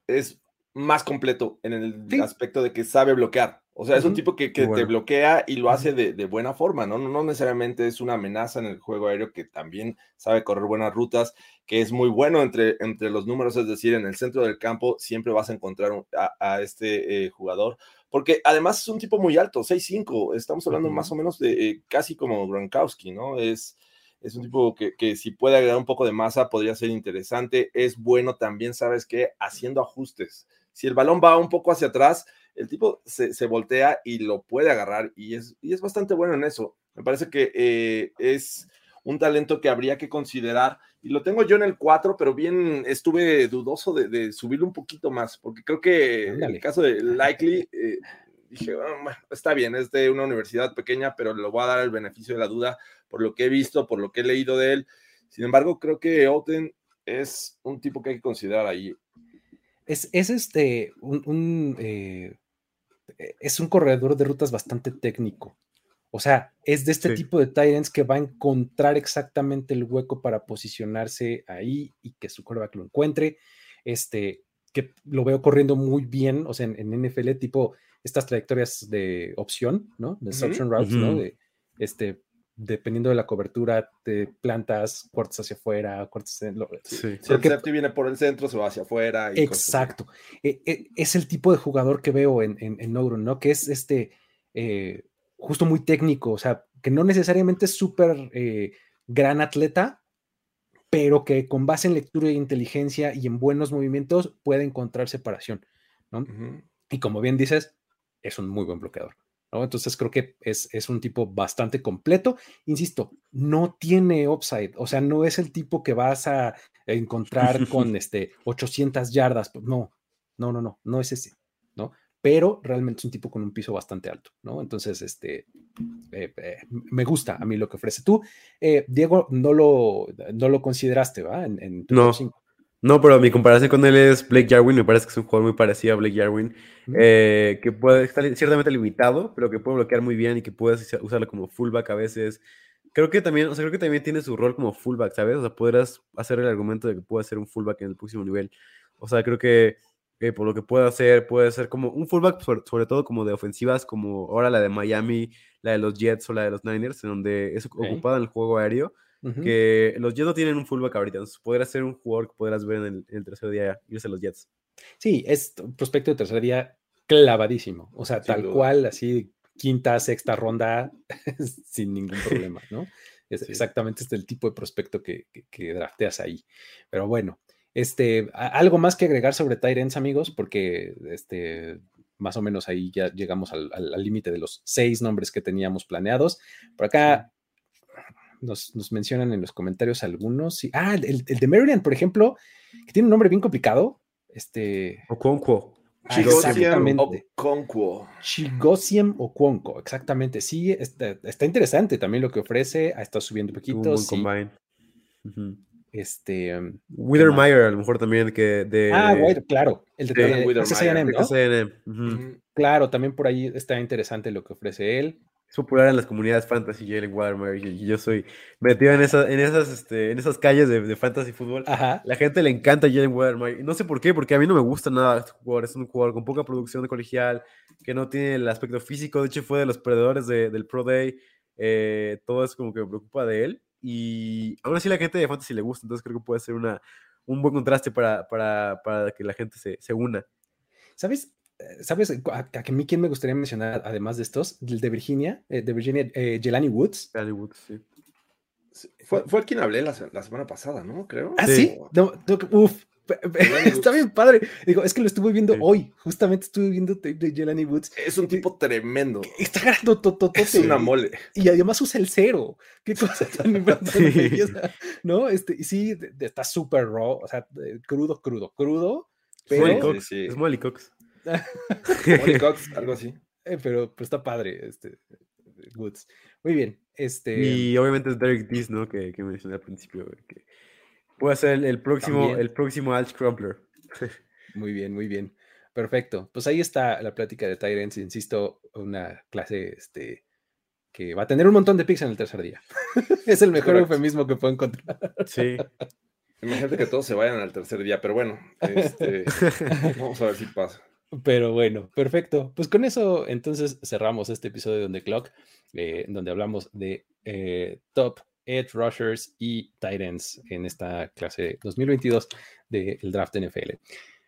es más completo en el Sí. aspecto de que sabe bloquear. O sea, es un Ujú. tipo que, que Muy te bueno. bloquea y lo hace de, de buena forma, ¿no? ¿no? No necesariamente es una amenaza en el juego aéreo que también sabe correr buenas rutas, que es muy bueno entre, entre los números, es decir, en el centro del campo siempre vas a encontrar un- a, a este eh, jugador, porque además es un tipo muy alto, 6'5", estamos hablando Ujú. más o menos de eh, casi como Gronkowski, ¿no? Es, es un tipo que, que si puede agregar un poco de masa podría ser interesante. Es bueno también, ¿sabes qué? Haciendo ajustes. Si el balón va un poco hacia atrás, el tipo se, se voltea y lo puede agarrar y es, y es bastante bueno en eso. Me parece que eh, es un talento que habría que considerar y lo tengo yo en el 4, pero bien estuve dudoso de, de subirlo un poquito más, porque creo que en el caso de Likely, eh, dije, "Ah, bueno, está bien, es de una universidad pequeña, pero le voy a dar el beneficio de la duda por lo que he visto, por lo que he leído de él. Sin embargo, creo que Oten es un tipo que hay que considerar ahí. Es, es este, un, un, eh, eh, es un corredor de rutas bastante técnico. O sea, es de este Sí. tipo de Tyrants que va a encontrar exactamente el hueco para posicionarse ahí y que su quarterback lo encuentre. Este, que lo veo corriendo muy bien, o sea, en, en NFL, tipo estas trayectorias de opción, ¿no? De option routes, ¿no? De, este, dependiendo de la cobertura, te plantas, cortas hacia afuera, cortas en lo- Sí. Si el safety viene por el centro, se va hacia afuera. y. Exacto. E- e- es el tipo de jugador que veo en, en, en ¿no? Que es este, eh, justo muy técnico, o sea, que no necesariamente es súper eh, gran atleta, pero que con base en lectura e inteligencia y en buenos movimientos puede encontrar separación, ¿no? Y como bien dices, es un muy buen bloqueador. ¿No? Entonces creo que es, es un tipo bastante completo. Insisto, no tiene upside, o sea, no es el tipo que vas a encontrar con este 800 yardas. pues, No, no, no, no, no es ese, ¿no? Pero realmente es un tipo con un piso bastante alto, ¿no? Entonces, este, eh, eh, me gusta a mí lo que ofrece tú. Eh, Diego, no lo, no lo consideraste, ¿va? En, en tu No. No, pero mi comparación con él es Blake Jarwin. Me parece que es un jugador muy parecido a Blake Jarwin. Eh, que puede estar ciertamente limitado, pero que puede bloquear muy bien y que puedes usa- usarlo como fullback a veces. Creo que también, o sea, creo que también tiene su rol como fullback, ¿sabes? O sea, podrás hacer el argumento de que puede ser un fullback en el próximo nivel. O sea, creo que eh, por lo que puede hacer, puede ser como un fullback, sobre, sobre todo como de ofensivas, como ahora la de Miami, la de los Jets o la de los Niners, en donde es ocupada en el juego aéreo. Que los Jets no tienen un fullback ahorita, entonces podría ser un jugador que podrás ver en el, en el tercer día irse a los Jets. Sí, es prospecto de tercer día clavadísimo. O sea, Sin tal duda. cual, así, quinta, sexta ronda, sin ningún problema, ¿no? Es Sí. exactamente este el tipo de prospecto que, que, que drafteas ahí. Pero bueno, este, algo más que agregar sobre Tyrants, amigos, porque este, más o menos ahí ya llegamos al límite de los seis nombres que teníamos planeados. Por acá nos, nos mencionan en los comentarios algunos. sí. Ah, el, el de Maryland, por ejemplo, que tiene un nombre bien complicado. Este, Okonkwo. Ah, exactamente. Okonkwo. Chigosium o Cuonco, exactamente. Sí, está, está interesante también lo que ofrece. Ha estado subiendo un un poquito. sí. combine. Este, um, Withermeyer, a lo mejor también, que de. ah, bueno, claro. El de de A&M, de ¿no? Claro, también por ahí está interesante lo que ofrece él. Es popular en las comunidades fantasy, Jalen Watermeyer, y yo soy metido en, esa, en, esas, este, en esas calles de, de fantasy fútbol. Ajá. La gente le encanta Jalen Watermeyer. y No sé por qué, porque a mí no me gusta nada este jugador. Es un jugador con poca producción de colegial, que no tiene el aspecto físico. De hecho, fue de los perdedores de- del Pro Day. eh, todo es como que me preocupa de él. Y aún así la gente de fantasy le gusta, entonces creo que puede ser una, un buen contraste para, para, para que la gente se, se una. ¿Sabes? Eh, ¿Sabes a, a que a mí quién me gustaría mencionar, además de estos? El de Virginia, eh, de Virginia, eh, Jelani Woods. Danny Woods, sí. Fue, fue quien hablé la, la semana pasada, ¿no? Creo. Ah, Sí. sí. No, no, uf, Está bien padre. Digo, es que lo estuve viendo Sí. hoy. Justamente estuve viendo tape de Jelani Woods. Es un tipo tremendo. Está ganando tototote. Es una mole. Y además usa el cero. Qué cosa tan, Sí. belleza, ¿No? Este, y sí, está súper raw. O sea, crudo, crudo, crudo. Es Molly Pero, Cox. sí. Es Molly Cox. Molly Cox, algo así. eh, pero, pero está padre. Este, Woods. Muy bien. Este, Y obviamente es Derek Dis, ¿no? Que, que mencioné al principio. Que puede ser el, el próximo, También. el próximo Alt Crumpler. Muy bien, muy bien. Perfecto. Pues ahí está la plática de Tyrants. Insisto, una clase este, que va a tener un montón de picks en el tercer día. es el mejor Correcto. eufemismo que puedo encontrar. Sí. Imagínate que todos se vayan al tercer día, pero bueno, este, vamos a ver si pasa. Pero bueno, perfecto. Pues con eso entonces cerramos este episodio de On The Clock, eh, donde hablamos de eh, top edge rushers y tight ends en esta clase 2022 del draft NFL.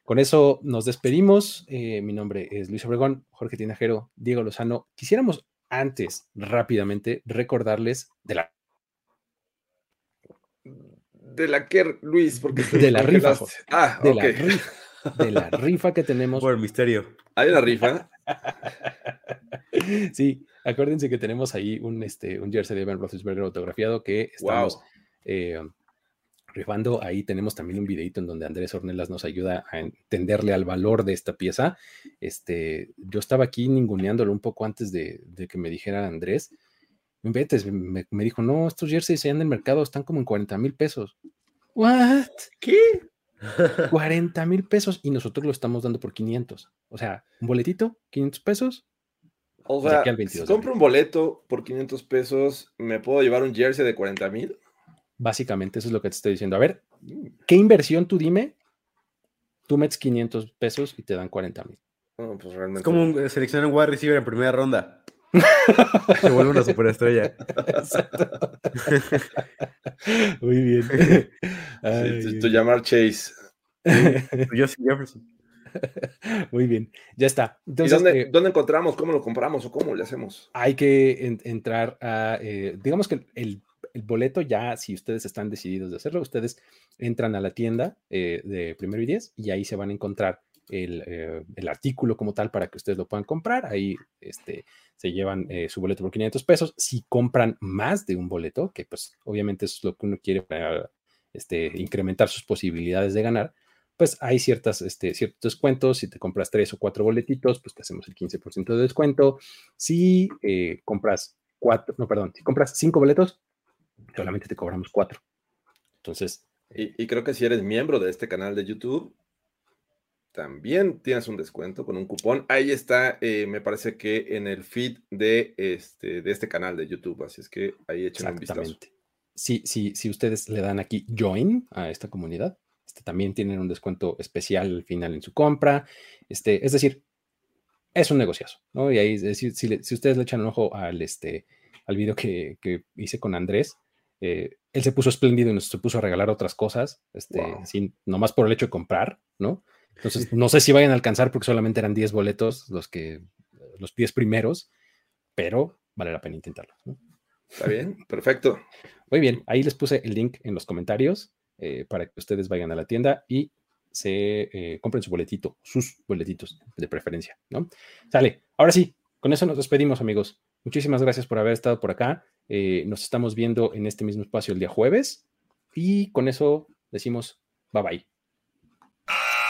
Con eso nos despedimos. Eh, mi nombre es Luis Obregón, Jorge Tinajero, Diego Lozano. Quisiéramos antes, rápidamente, recordarles de la, De la que, Luis, porque De la rifa. Ah, de ok. la rifa, de la rifa que tenemos Por misterio. Hay una rifa. Sí, acuérdense que tenemos ahí un, este, un jersey de Ben Roethlisberger autografiado que estamos Wow. eh, rifando. Ahí tenemos también un videito en donde Andrés Ornelas nos ayuda a entenderle al valor de esta pieza. Este, yo estaba aquí ninguneándolo un poco antes de, de que me dijera Andrés. Inventes, me, me dijo, no, estos jerseys allá en el mercado están como en 40 mil pesos. ¿What? ¿Qué? 40 mil pesos y nosotros lo estamos dando por 500. O sea, un boletito, 500 pesos. O sea, si 22 de compro un boleto por 500 pesos, ¿me puedo llevar un jersey de 40 mil? Básicamente, eso es lo que te estoy diciendo. A ver, ¿qué inversión tú dime? Tú metes 500 pesos y te dan 40 mil. No, pues realmente. Es como un, eh, seleccionar un wide receiver en primera ronda. Se vuelve una superestrella. Muy bien. Ay, tu- tu llamar Chase. Yo sí, Jefferson. Muy bien, ya está. ¿Y dónde, eh, dónde encontramos? ¿Cómo lo compramos o cómo le hacemos? hay que en- entrar a, eh, digamos que el, el boleto ya, si ustedes están decididos de hacerlo, ustedes entran a la tienda eh, de Primero y Diez y ahí se van a encontrar el, eh, el artículo como tal para que ustedes lo puedan comprar. Ahí este, se llevan eh, su boleto por 500 pesos. Si compran más de un boleto, que pues obviamente es lo que uno quiere para este, incrementar sus posibilidades de ganar, pues hay ciertas, este, ciertos descuentos. Si te compras tres o cuatro boletitos, pues te hacemos el 15% de descuento. Si eh, compras cuatro, no, perdón, si compras cinco boletos, solamente te cobramos cuatro. Entonces, y creo que si eres miembro de este canal de YouTube, también tienes un descuento con un cupón. Ahí está, eh, me parece que en el feed de este, de este canal de YouTube. Así es que ahí echen un vistazo. Si, si, si ustedes le dan aquí join a esta comunidad, este, también tienen un descuento especial al final en su compra. Este, es decir, es un negociazo, ¿no? Y ahí, si, le- si ustedes le echan un ojo al, este, al video que, que hice con Andrés, eh, él se puso espléndido y nos se puso a regalar otras cosas, este, Wow. sin, nomás por el hecho de comprar, ¿no? Entonces, no sé si vayan a alcanzar porque solamente eran 10 boletos los que, los 10 primeros, pero vale la pena intentarlo, ¿no? ¿Está bien? Perfecto. Muy bien, ahí les puse el link en los comentarios eh, para que ustedes vayan a la tienda y se eh, compren su boletito, sus boletitos de preferencia, ¿no? Sale, ahora sí, con eso nos despedimos, amigos. Muchísimas gracias por haber estado por acá. Eh, nos estamos viendo en este mismo espacio el día jueves y con eso decimos bye bye.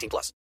18 plus.